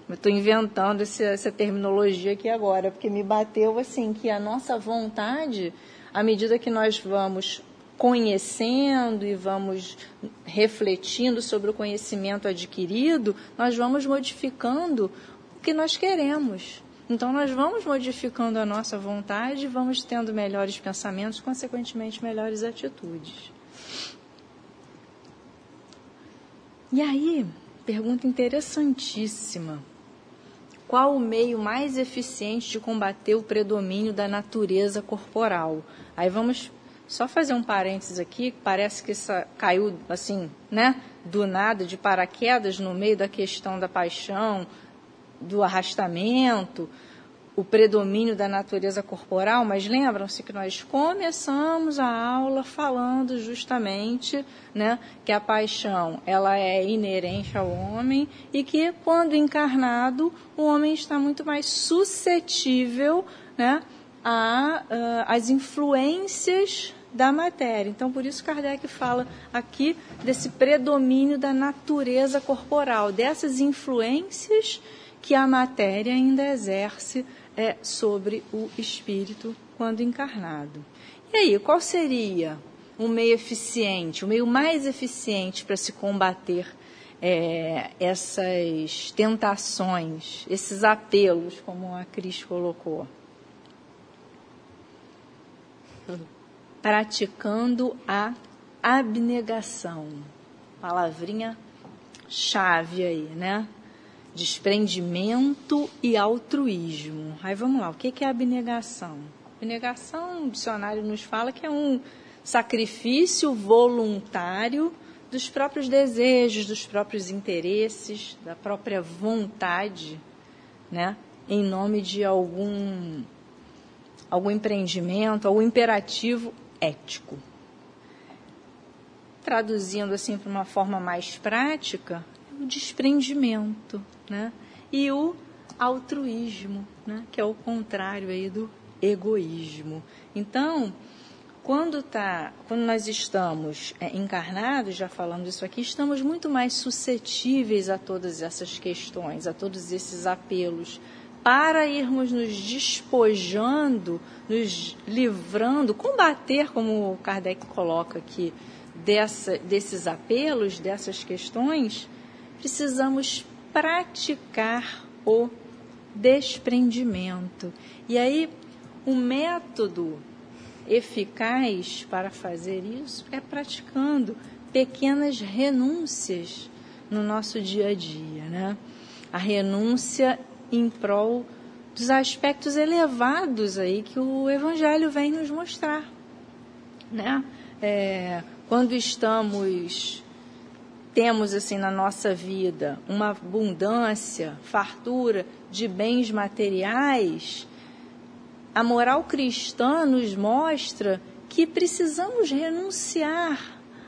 estou inventando esse, essa terminologia aqui agora, porque me bateu assim que a nossa vontade, à medida que nós vamos conhecendo e vamos refletindo sobre o conhecimento adquirido, nós vamos modificando o que nós queremos. Então, nós vamos modificando a nossa vontade, vamos tendo melhores pensamentos, consequentemente, melhores atitudes. E aí, pergunta interessantíssima. Qual o meio mais eficiente de combater o predomínio da natureza corporal? Aí vamos só fazer um parênteses aqui, parece que isso caiu assim, né, do nada, de paraquedas no meio da questão da paixão, do arrastamento, o predomínio da natureza corporal, mas lembram-se que nós começamos a aula falando justamente, né, que a paixão ela é inerente ao homem e que quando encarnado o homem está muito mais suscetível, né, a, uh, as influências da matéria. Então, por isso Kardec fala aqui desse predomínio da natureza corporal, dessas influências que a matéria ainda exerce é, sobre o espírito quando encarnado. E aí, qual seria o meio eficiente, o meio mais eficiente para se combater é, essas tentações, esses apelos, como a Cris colocou? praticando a abnegação. Palavrinha chave aí, né? Desprendimento e altruísmo. Aí vamos lá, o que é abnegação? Abnegação, o dicionário nos fala que é um sacrifício voluntário dos próprios desejos, dos próprios interesses, da própria vontade, né? Em nome de algum algum empreendimento, algum imperativo ético. Traduzindo assim para uma forma mais prática, o desprendimento, né? E o altruísmo, né? que é o contrário aí do egoísmo. Então, quando, tá, quando nós estamos é, encarnados, já falando isso aqui, estamos muito mais suscetíveis a todas essas questões, a todos esses apelos, para irmos nos despojando, nos livrando, combater, como Kardec coloca aqui, dessa, desses apelos, dessas questões, precisamos praticar o desprendimento. E aí, o método eficaz para fazer isso é praticando pequenas renúncias no nosso dia a dia, né? A renúncia em prol dos aspectos elevados aí que o Evangelho vem nos mostrar, né? É, quando estamos temos assim na nossa vida uma abundância, fartura de bens materiais, a moral cristã nos mostra que precisamos renunciar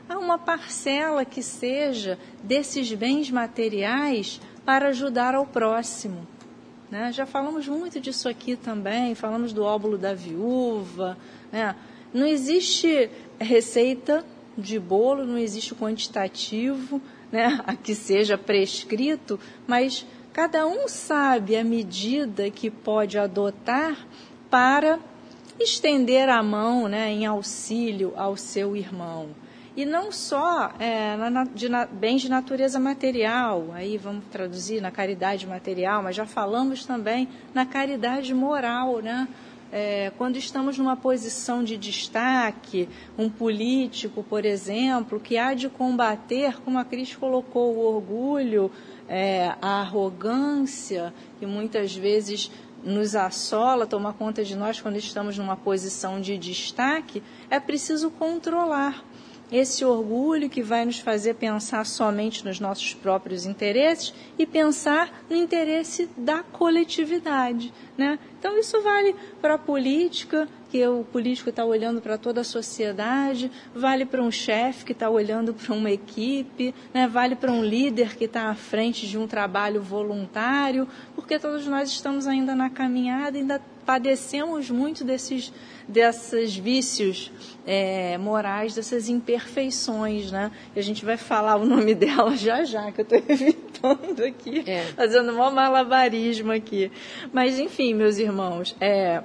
a uma parcela que seja desses bens materiais para ajudar ao próximo. Né? Já falamos muito disso aqui também, falamos do óbolo da viúva. Né? Não existe receita de bolo, não existe quantitativo né, a que seja prescrito, mas cada um sabe a medida que pode adotar para estender a mão né, em auxílio ao seu irmão. E não só é, de bens de natureza material, aí vamos traduzir na caridade material, mas já falamos também na caridade moral, né? É, quando estamos numa posição de destaque, um político, por exemplo, que há de combater, como a Cris colocou, o orgulho, é, a arrogância, que muitas vezes nos assola, toma conta de nós quando estamos numa posição de destaque, é preciso controlar esse orgulho que vai nos fazer pensar somente nos nossos próprios interesses e pensar no interesse da coletividade. Né? Então, isso vale para a política, que o político está olhando para toda a sociedade, vale para um chefe que está olhando para uma equipe, né? vale para um líder que está à frente de um trabalho voluntário, porque todos nós estamos ainda na caminhada, ainda padecemos muito desses, desses vícios é, morais, dessas imperfeições, né? E a gente vai falar o nome dela já já, que eu estou evitando aqui, é. fazendo um malabarismo aqui. Mas, enfim, meus irmãos, é,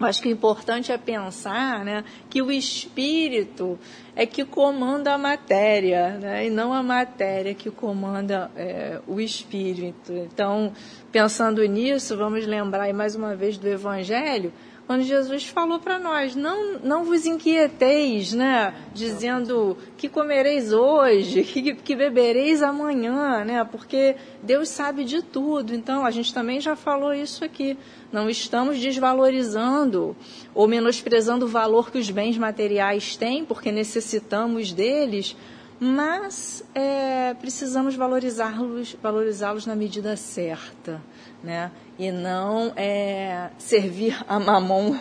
Acho que o importante é pensar né, que o espírito é que comanda a matéria, né, e não a matéria que comanda é, o espírito. Então, pensando nisso, vamos lembrar mais uma vez do Evangelho, quando Jesus falou para nós, não, não vos inquieteis, né? Dizendo que comereis hoje, que, que bebereis amanhã, né? Porque Deus sabe de tudo. Então, a gente também já falou isso aqui. Não estamos desvalorizando ou menosprezando o valor que os bens materiais têm, porque necessitamos deles, mas é, precisamos valorizá-los valorizá na medida certa, né? E não é, servir a mamon,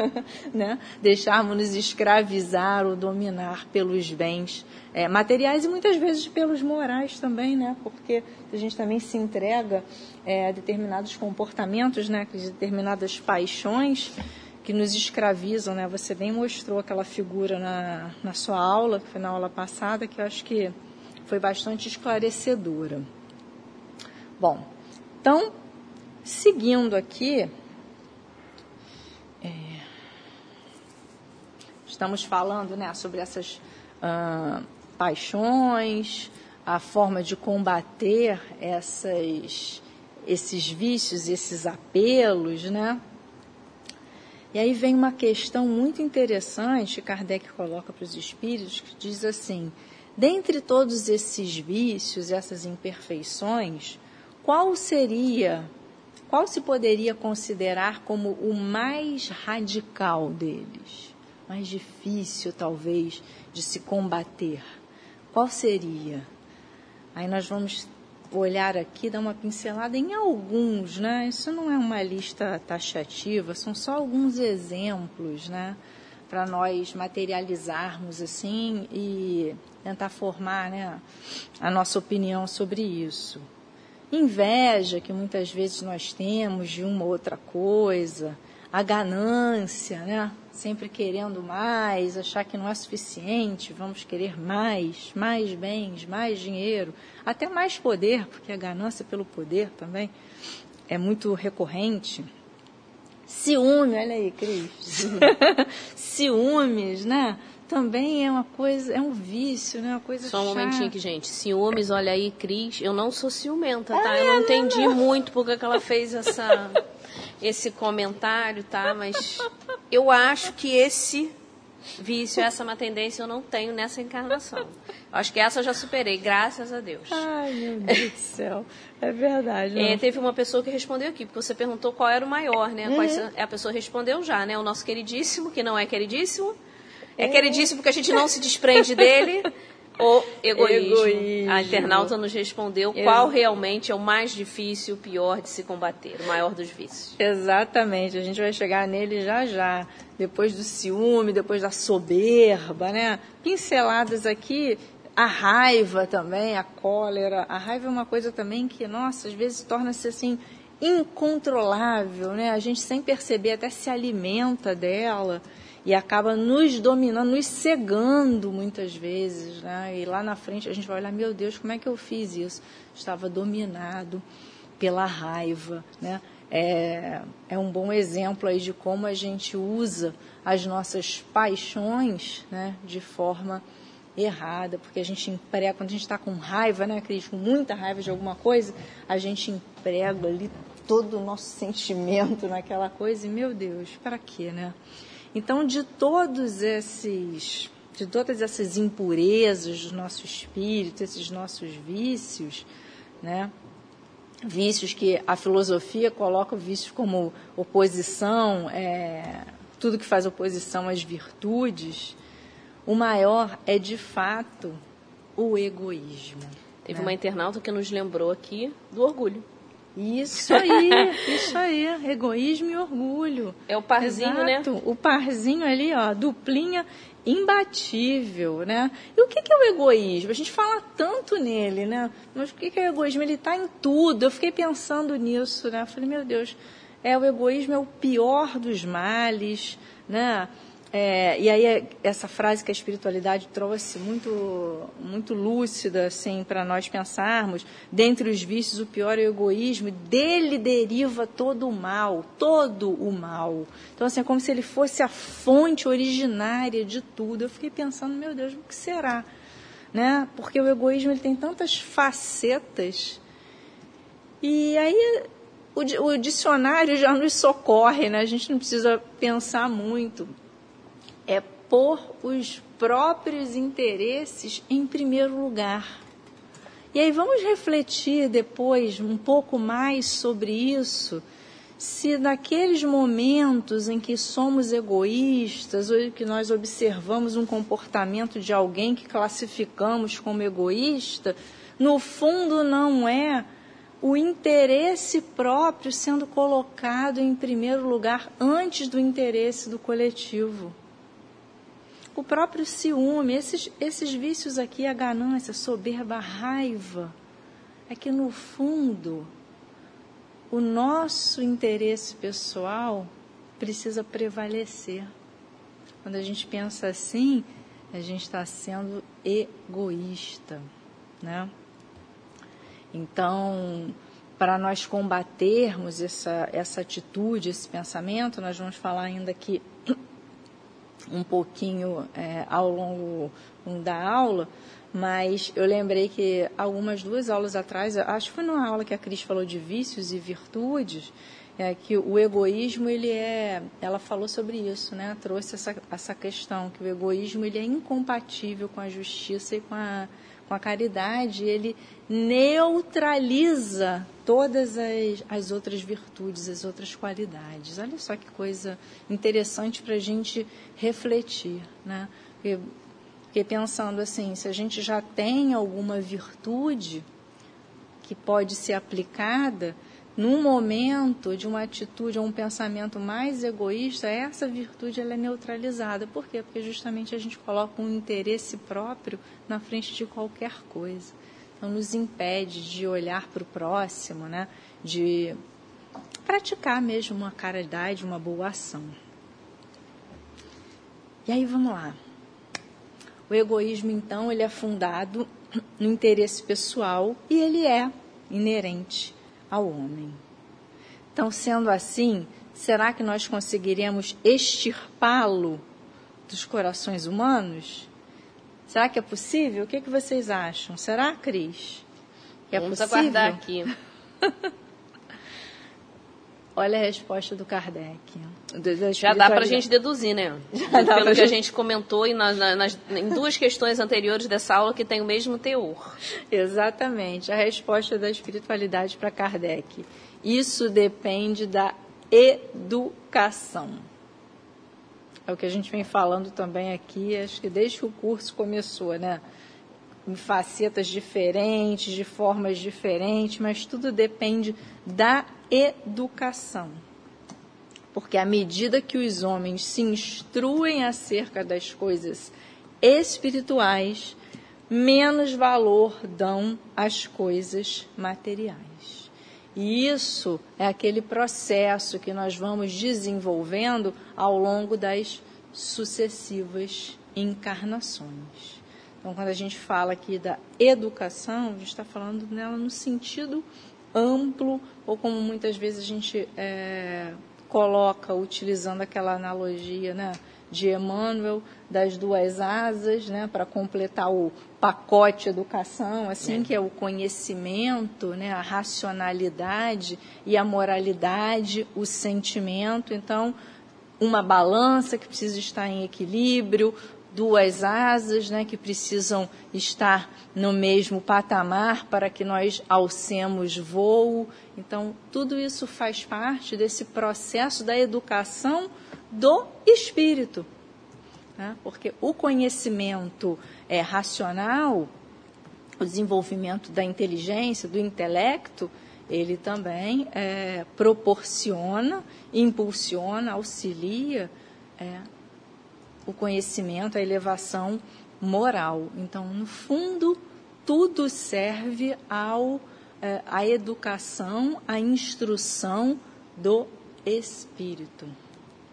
né? Deixarmos-nos escravizar ou dominar pelos bens é, materiais e muitas vezes pelos morais também, né? Porque a gente também se entrega é, a determinados comportamentos, né? Determinadas paixões que nos escravizam, né? Você bem mostrou aquela figura na, na sua aula, que foi na aula passada, que eu acho que foi bastante esclarecedora. Bom, então, seguindo aqui, é, estamos falando né, sobre essas ah, paixões, a forma de combater essas, esses vícios, esses apelos, né? E aí vem uma questão muito interessante, Kardec coloca para os espíritos, que diz assim: dentre todos esses vícios, essas imperfeições, qual seria, qual se poderia considerar como o mais radical deles? Mais difícil, talvez, de se combater? Qual seria? Aí nós vamos olhar aqui, dar uma pincelada em alguns, né? Isso não é uma lista taxativa, são só alguns exemplos, né? Para nós materializarmos assim e tentar formar né, a nossa opinião sobre isso. Inveja que muitas vezes nós temos de uma outra coisa, a ganância, né? Sempre querendo mais, achar que não é suficiente, vamos querer mais, mais bens, mais dinheiro, até mais poder, porque a ganância pelo poder também é muito recorrente. Ciúme, olha aí, Cris. Ciúmes, né? Também é uma coisa, é um vício, né? Uma coisa Só um chata. momentinho aqui, gente. Ciúmes, olha aí, Cris. Eu não sou ciumenta, tá? Ah, eu não não, entendi não. muito porque que ela fez essa, esse comentário, tá? Mas eu acho que esse vício, essa é uma tendência eu não tenho nessa encarnação. Acho que essa eu já superei, graças a Deus. Ai, meu Deus do céu. É verdade. É, teve uma pessoa que respondeu aqui, porque você perguntou qual era o maior, né? Quais Uhum. são- a pessoa respondeu já, né? O nosso queridíssimo, que não é queridíssimo. É queridíssimo porque a gente não se desprende dele. O egoísmo. Egoísmo. A internauta nos respondeu qual realmente é o mais difícil, o pior de se combater, o maior dos vícios. Exatamente, a gente vai chegar nele já já. Depois do ciúme, depois da soberba, né? Pinceladas aqui, a raiva também, a cólera. A raiva é uma coisa também que, nossa, às vezes torna-se assim incontrolável, né? A gente sem perceber até se alimenta dela e acaba nos dominando, nos cegando muitas vezes, né? E lá na frente a gente vai olhar, meu Deus, como é que eu fiz isso? Estava dominado pela raiva, né? É, é um bom exemplo aí de como a gente usa as nossas paixões, né? De forma errada, porque a gente emprega, quando a gente está com raiva, né, Cris, com muita raiva de alguma coisa, a gente emprega ali todo o nosso sentimento naquela coisa e, meu Deus, para quê, né? Então, de todos esses, de todas essas impurezas do nosso espírito, esses nossos vícios, né? Vícios que a filosofia coloca vícios como oposição, é, tudo que faz oposição às virtudes, o maior é de fato o egoísmo. Teve né? uma internauta que nos lembrou aqui do orgulho. Isso aí, isso aí, egoísmo e orgulho. É o parzinho, né? Exato, O parzinho ali, ó, duplinha imbatível, né? E o que que é o egoísmo? A gente fala tanto nele, né? Mas o que que é o egoísmo? Ele está em tudo. Eu fiquei pensando nisso, né? Eu falei, meu Deus, é o egoísmo é o pior dos males, né? É, e aí é essa frase que a espiritualidade trouxe muito muito lúcida assim para nós pensarmos dentre os vícios o pior é o egoísmo dele deriva todo o mal todo o mal. Então assim é como se ele fosse a fonte originária de tudo. Eu fiquei pensando meu Deus o que será né? Porque o egoísmo ele tem tantas facetas e aí o, o dicionário já nos socorre né? A gente não precisa pensar muito é pôr os próprios interesses em primeiro lugar. E aí vamos refletir depois um pouco mais sobre isso, se naqueles momentos em que somos egoístas ou que nós observamos um comportamento de alguém que classificamos como egoísta, no fundo não é o interesse próprio sendo colocado em primeiro lugar antes do interesse do coletivo o próprio ciúme, esses, esses vícios aqui, a ganância, a soberba, a raiva, é que no fundo o nosso interesse pessoal precisa prevalecer. Quando a gente pensa assim, a gente está sendo egoísta, né? Então, para nós combatermos essa, essa atitude, esse pensamento, nós vamos falar ainda aqui um pouquinho é, ao longo da aula, mas eu lembrei que algumas duas aulas atrás, acho que foi numa aula que a Cris falou de vícios e virtudes, é que o egoísmo ele é, ela falou sobre isso, né? Trouxe essa, essa questão que o egoísmo ele é incompatível com a justiça e com a, com a caridade, ele neutraliza todas as, as outras virtudes, as outras qualidades. Olha só que coisa interessante para a gente refletir, né? Porque, porque pensando assim, se a gente já tem alguma virtude que pode ser aplicada, num momento de uma atitude ou um pensamento mais egoísta, essa virtude ela é neutralizada. Por quê? Porque justamente a gente coloca um interesse próprio na frente de qualquer coisa. Não nos impede de olhar para o próximo, né? de praticar mesmo uma caridade, uma boa ação. E aí vamos lá. O egoísmo, então, ele é fundado no interesse pessoal e ele é inerente ao homem. Então, sendo assim, será que nós conseguiremos extirpá-lo dos corações humanos? Será que é possível? O que, é que vocês acham? Será, Cris? É Vamos possível? aguardar aqui. Olha a resposta do Kardec. Já dá para a gente deduzir, né? Já Pelo que gente... a gente comentou e nas, nas, em duas questões anteriores dessa aula que tem o mesmo teor. Exatamente. A resposta da espiritualidade para Kardec. Isso depende da educação. É o que a gente vem falando também aqui, acho que desde que o curso começou, né? Em facetas diferentes, de formas diferentes, mas tudo depende da educação. Porque à medida que os homens se instruem acerca das coisas espirituais, menos valor dão às coisas materiais. E isso é aquele processo que nós vamos desenvolvendo ao longo das sucessivas encarnações. Então, quando a gente fala aqui da educação, a gente está falando nela no sentido amplo, ou como muitas vezes a gente é, coloca, utilizando aquela analogia né, de Emmanuel, das duas asas, né, para completar o pacote educação, assim, é. que é o conhecimento, né, a racionalidade e a moralidade, o sentimento. Então, uma balança que precisa estar em equilíbrio, duas asas né, que precisam estar no mesmo patamar para que nós alcemos voo. Então, tudo isso faz parte desse processo da educação do espírito. Né? Porque o conhecimento é, racional, o desenvolvimento da inteligência, do intelecto, ele também é, proporciona, impulsiona, auxilia é, o conhecimento, a elevação moral. Então, no fundo, tudo serve ao eh, a educação, a instrução do espírito.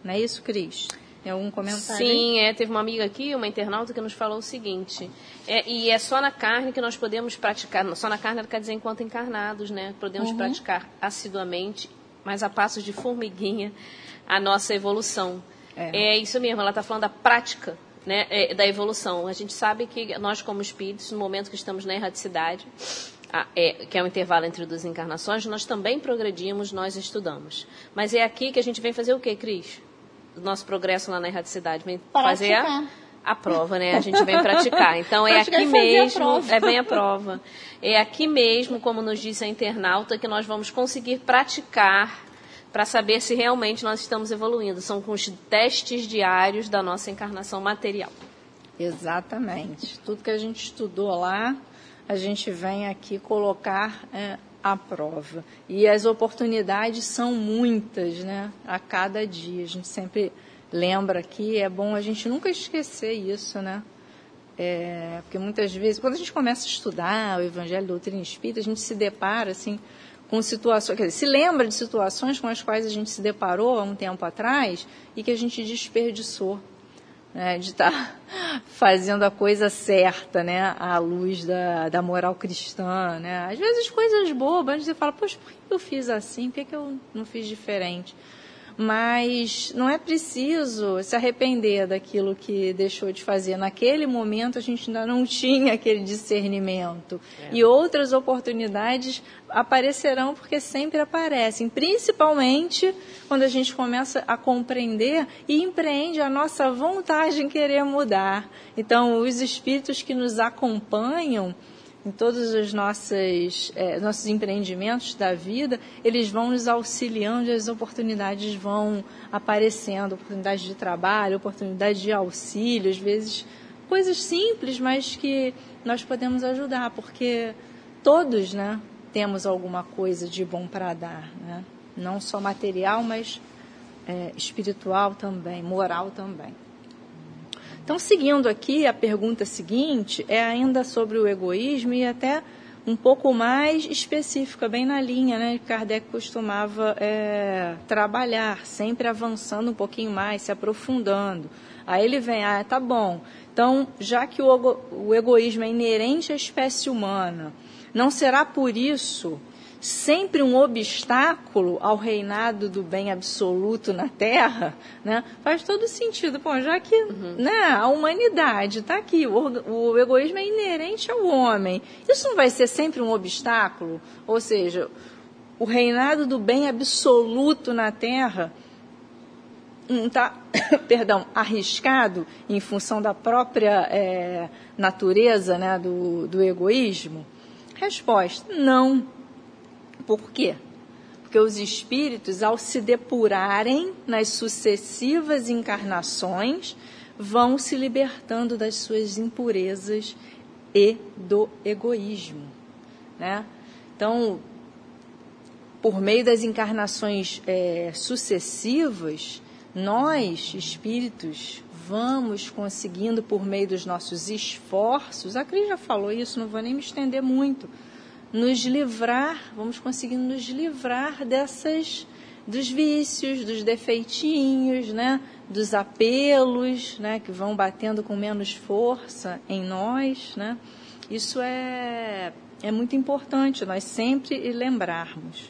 Não é isso, Cris? Tem algum comentário? Sim, é, teve uma amiga aqui, uma internauta, que nos falou o seguinte: é, e é só na carne que nós podemos praticar, só na carne quer dizer enquanto encarnados, né? Podemos uhum. praticar assiduamente, mas a passos de formiguinha, a nossa evolução. É, é isso mesmo, ela está falando da prática né, é, da evolução. A gente sabe que nós, como espíritos, no momento que estamos na erraticidade, a, é, que é o intervalo entre duas encarnações, nós também progredimos, nós estudamos. Mas é aqui que a gente vem fazer o quê, Cris? O nosso progresso lá na erraticidade. Vem Praticar. fazer a, a prova, né? A gente vem praticar. Então é aqui mesmo, é bem a prova. É aqui mesmo, como nos disse a internauta, que nós vamos conseguir praticar para saber se realmente nós estamos evoluindo. São com os testes diários da nossa encarnação material. Exatamente. Tudo que a gente estudou lá, a gente vem aqui colocar é, à prova. E as oportunidades são muitas, né? A cada dia. A gente sempre lembra aqui, é bom a gente nunca esquecer isso, né? É, porque muitas vezes, quando a gente começa a estudar o Evangelho, Doutrina Espírita, a gente se depara, assim, com situações, quer dizer, se lembra de situações com as quais a gente se deparou há um tempo atrás e que a gente desperdiçou, né, de estar tá fazendo a coisa certa, né, à luz da, da moral cristã, né. Às vezes coisas bobas, você fala, poxa, por que eu fiz assim? Por que eu não fiz diferente? Mas não é preciso se arrepender daquilo que deixou de fazer. Naquele momento a gente ainda não tinha aquele discernimento. É. E outras oportunidades aparecerão porque sempre aparecem, principalmente quando a gente começa a compreender e empreende a nossa vontade em querer mudar. Então, os espíritos que nos acompanham em todos os nossos, é, nossos empreendimentos da vida, eles vão nos auxiliando e as oportunidades vão aparecendo oportunidades de trabalho, oportunidades de auxílio, às vezes coisas simples, mas que nós podemos ajudar, porque todos né, temos alguma coisa de bom para dar, né? não só material, mas é, espiritual também, moral também. Então, seguindo aqui, a pergunta seguinte é ainda sobre o egoísmo e até um pouco mais específica, bem na linha né, que Kardec costumava é, trabalhar, sempre avançando um pouquinho mais, se aprofundando. Aí ele vem, ah, tá bom. Então, já que o, o egoísmo é inerente à espécie humana, não será por isso sempre um obstáculo ao reinado do bem absoluto na Terra, né? faz todo sentido. Bom, já que uhum. né, a humanidade está aqui, o, o egoísmo é inerente ao homem, isso não vai ser sempre um obstáculo? Ou seja, o reinado do bem absoluto na Terra não está, perdão, arriscado em função da própria é, natureza né, do, do egoísmo? Resposta: não. Por quê? Porque os espíritos, ao se depurarem nas sucessivas encarnações, vão se libertando das suas impurezas e do egoísmo. Né? Então, por meio das encarnações é, sucessivas, nós, espíritos, vamos conseguindo, por meio dos nossos esforços, a Cris já falou isso, não vou nem me estender muito, nos livrar, vamos conseguindo nos livrar dessas dos vícios, dos defeitinhos, né, dos apelos, né, que vão batendo com menos força em nós, né? Isso é é muito importante nós sempre lembrarmos.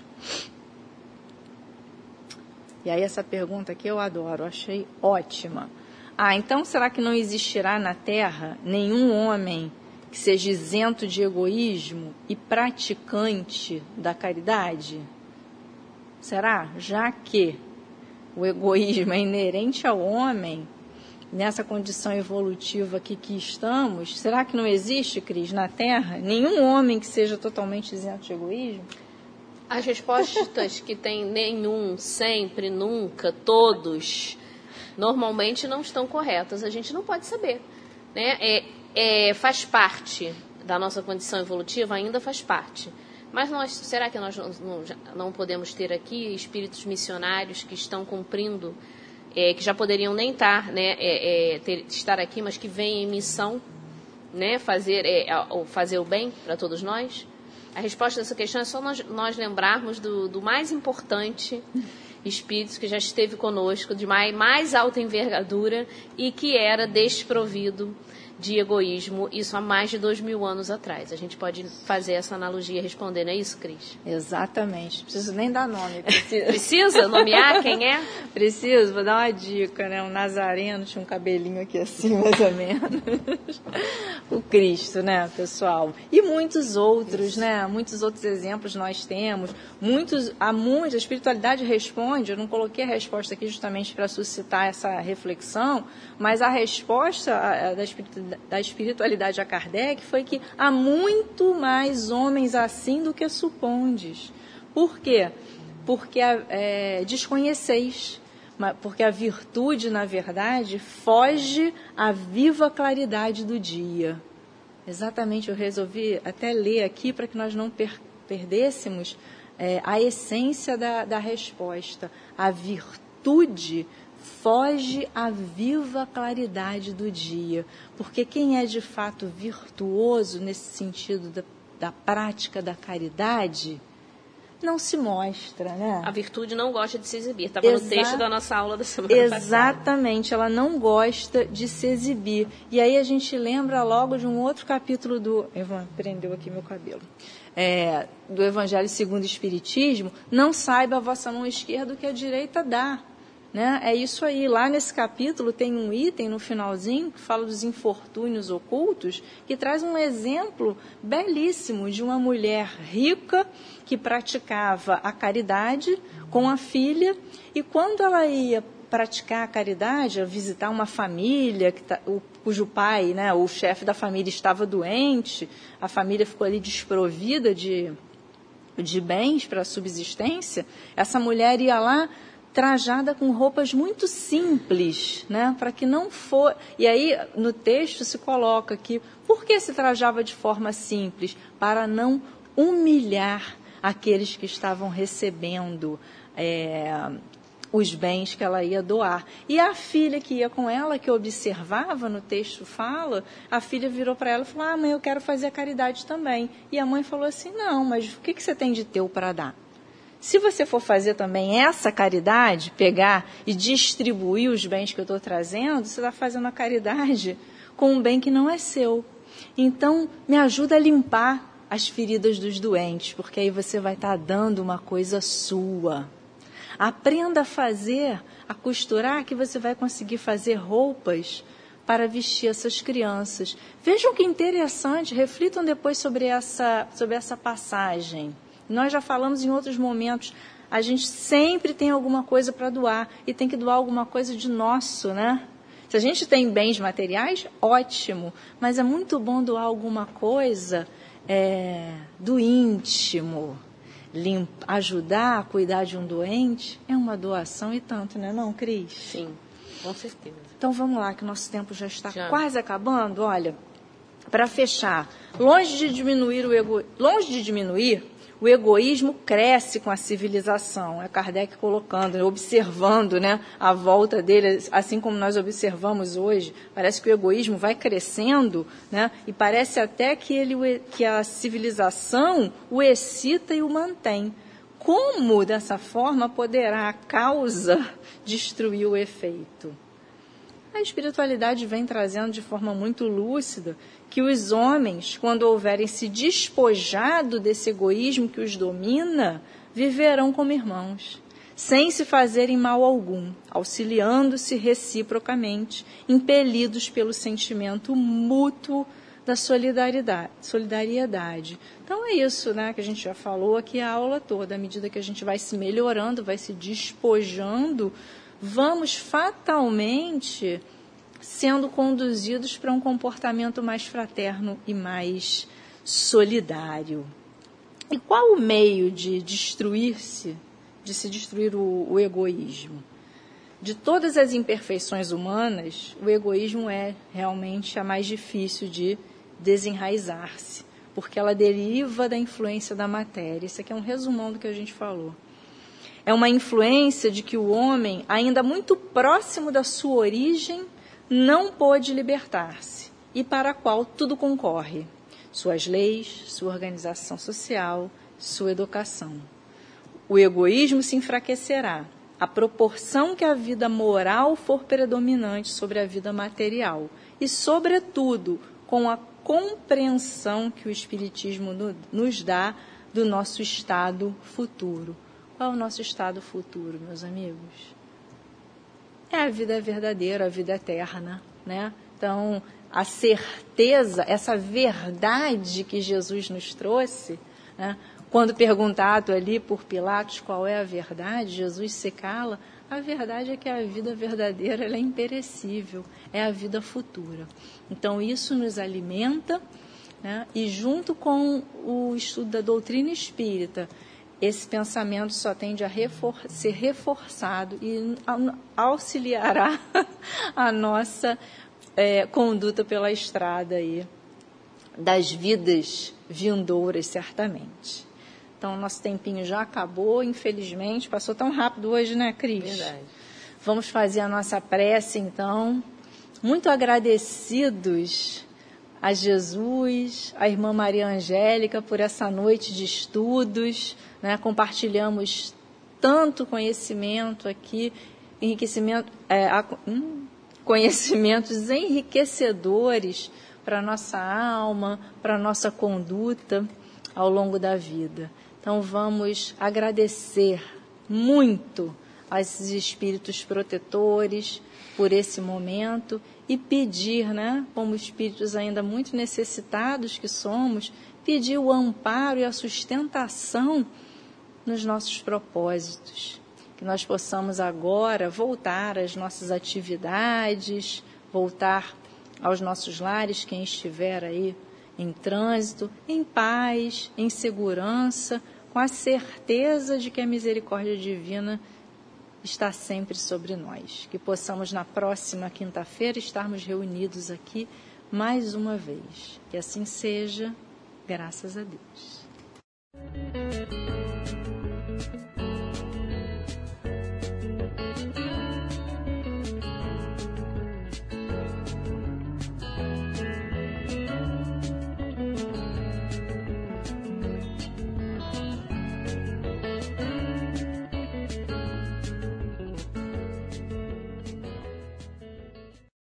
E aí essa pergunta aqui eu adoro, achei ótima. Ah, então será que não existirá na Terra nenhum homem que seja isento de egoísmo e praticante da caridade? Será? Já que o egoísmo é inerente ao homem, nessa condição evolutiva que estamos, será que não existe, Cris, na Terra, nenhum homem que seja totalmente isento de egoísmo? As respostas que tem nenhum, sempre, nunca, todos, normalmente não estão corretas. A gente não pode saber. Né? É, é, faz parte da nossa condição evolutiva, ainda faz parte. Mas nós, será que nós não, não, podemos ter aqui espíritos missionários que estão cumprindo, é, que já poderiam nem estar, né, é, é ter, estar aqui, mas que vêm em missão, né, fazer, é, fazer o bem para todos nós? A resposta dessa questão é só nós, nós lembrarmos do, do mais importante espírito que já esteve conosco, de mais, mais alta envergadura e que era desprovido de egoísmo, isso há mais de dois mil anos atrás. A gente pode fazer essa analogia respondendo, é isso, Cris? Exatamente. Preciso nem dar nome. Precisa, Precisa nomear quem é? Preciso, vou dar uma dica, né? Um nazareno tinha um cabelinho aqui assim, mais ou menos. o Cristo, né, pessoal? E muitos outros, isso. né? Muitos outros exemplos nós temos. Muitos, há muitos, a espiritualidade responde, eu não coloquei a resposta aqui justamente para suscitar essa reflexão, mas a resposta da espiritualidade da espiritualidade a Kardec foi que há muito mais homens assim do que supondes. Por quê? Porque é, desconheceis. Porque a virtude, na verdade, foge à viva claridade do dia. Exatamente, eu resolvi até ler aqui para que nós não per perdêssemos é, a essência da, da resposta. A virtude foge à viva claridade do dia. Porque quem é de fato virtuoso nesse sentido da, da prática da caridade não se mostra, né? A virtude não gosta de se exibir. Estava Exa no texto da nossa aula da semana Exatamente, passada. ela não gosta de se exibir. E aí a gente lembra logo de um outro capítulo do. Evan, prendeu aqui meu cabelo. É, do Evangelho segundo o Espiritismo, não saiba a vossa mão esquerda o que a direita dá. Né? É isso aí. Lá nesse capítulo tem um item no finalzinho que fala dos infortúnios ocultos, que traz um exemplo belíssimo de uma mulher rica que praticava a caridade com a filha e quando ela ia praticar a caridade, visitar uma família que tá, o, cujo pai, né, o chefe da família estava doente, a família ficou ali desprovida de, de bens para subsistência, essa mulher ia lá trajada com roupas muito simples, né? Para que não for. E aí no texto se coloca que por que se trajava de forma simples? Para não humilhar aqueles que estavam recebendo é, os bens que ela ia doar. E a filha que ia com ela, que observava, no texto fala, a filha virou para ela e falou: Ah, mãe, eu quero fazer a caridade também. E a mãe falou assim: Não, mas o que, que você tem de teu para dar? Se você for fazer também essa caridade, pegar e distribuir os bens que eu estou trazendo, você está fazendo a caridade com um bem que não é seu. Então, me ajuda a limpar as feridas dos doentes, porque aí você vai estar tá dando uma coisa sua. Aprenda a fazer, a costurar, que você vai conseguir fazer roupas para vestir essas crianças. Vejam que interessante, reflitam depois sobre essa, sobre essa passagem. Nós já falamos em outros momentos, a gente sempre tem alguma coisa para doar e tem que doar alguma coisa de nosso, né? Se a gente tem bens materiais, ótimo, mas é muito bom doar alguma coisa é, do íntimo, limpa, ajudar a cuidar de um doente é uma doação e tanto, né, não, Cris? Sim, com certeza. Então vamos lá, que o nosso tempo já está já. quase acabando. Olha, para fechar, longe de diminuir o ego, longe de diminuir o egoísmo cresce com a civilização. É Kardec colocando, observando né, a volta dele, assim como nós observamos hoje. Parece que o egoísmo vai crescendo né, e parece até que, ele, que a civilização o excita e o mantém. Como, dessa forma, poderá a causa destruir o efeito? A espiritualidade vem trazendo de forma muito lúcida que os homens, quando houverem se despojado desse egoísmo que os domina, viverão como irmãos, sem se fazerem mal algum, auxiliando-se reciprocamente, impelidos pelo sentimento mútuo da solidariedade, solidariedade. Então é isso, né, que a gente já falou aqui a aula toda. À medida que a gente vai se melhorando, vai se despojando, vamos fatalmente sendo conduzidos para um comportamento mais fraterno e mais solidário. E qual o meio de destruir-se, de se destruir o, o egoísmo? De todas as imperfeições humanas, o egoísmo é realmente a mais difícil de desenraizar-se, porque ela deriva da influência da matéria. Isso aqui é um resumão do que a gente falou. É uma influência de que o homem, ainda muito próximo da sua origem, não pôde libertar-se e para a qual tudo concorre: suas leis, sua organização social, sua educação. O egoísmo se enfraquecerá à proporção que a vida moral for predominante sobre a vida material e, sobretudo, com a compreensão que o Espiritismo nos dá do nosso estado futuro. Qual é o nosso estado futuro, meus amigos? é a vida verdadeira, a vida eterna, né? Então, a certeza, essa verdade que Jesus nos trouxe, né? quando perguntado ali por Pilatos qual é a verdade, Jesus se cala, a verdade é que a vida verdadeira é imperecível, é a vida futura. Então, isso nos alimenta, né? e junto com o estudo da doutrina espírita, esse pensamento só tende a refor ser reforçado e auxiliará a nossa é, conduta pela estrada aí das vidas vindouras, certamente. Então, nosso tempinho já acabou, infelizmente. Passou tão rápido hoje, né, Cris? Verdade. Vamos fazer a nossa prece, então. Muito agradecidos a Jesus, a irmã Maria Angélica, por essa noite de estudos né? compartilhamos tanto conhecimento aqui, enriquecimento, é, hum, conhecimentos enriquecedores para a nossa alma, para a nossa conduta ao longo da vida. Então vamos agradecer muito aos espíritos protetores por esse momento e pedir, né, como espíritos ainda muito necessitados que somos, pedir o amparo e a sustentação nos nossos propósitos. Que nós possamos agora voltar às nossas atividades, voltar aos nossos lares, quem estiver aí em trânsito, em paz, em segurança, com a certeza de que a misericórdia divina está sempre sobre nós. Que possamos na próxima quinta-feira estarmos reunidos aqui mais uma vez. Que assim seja, graças a Deus.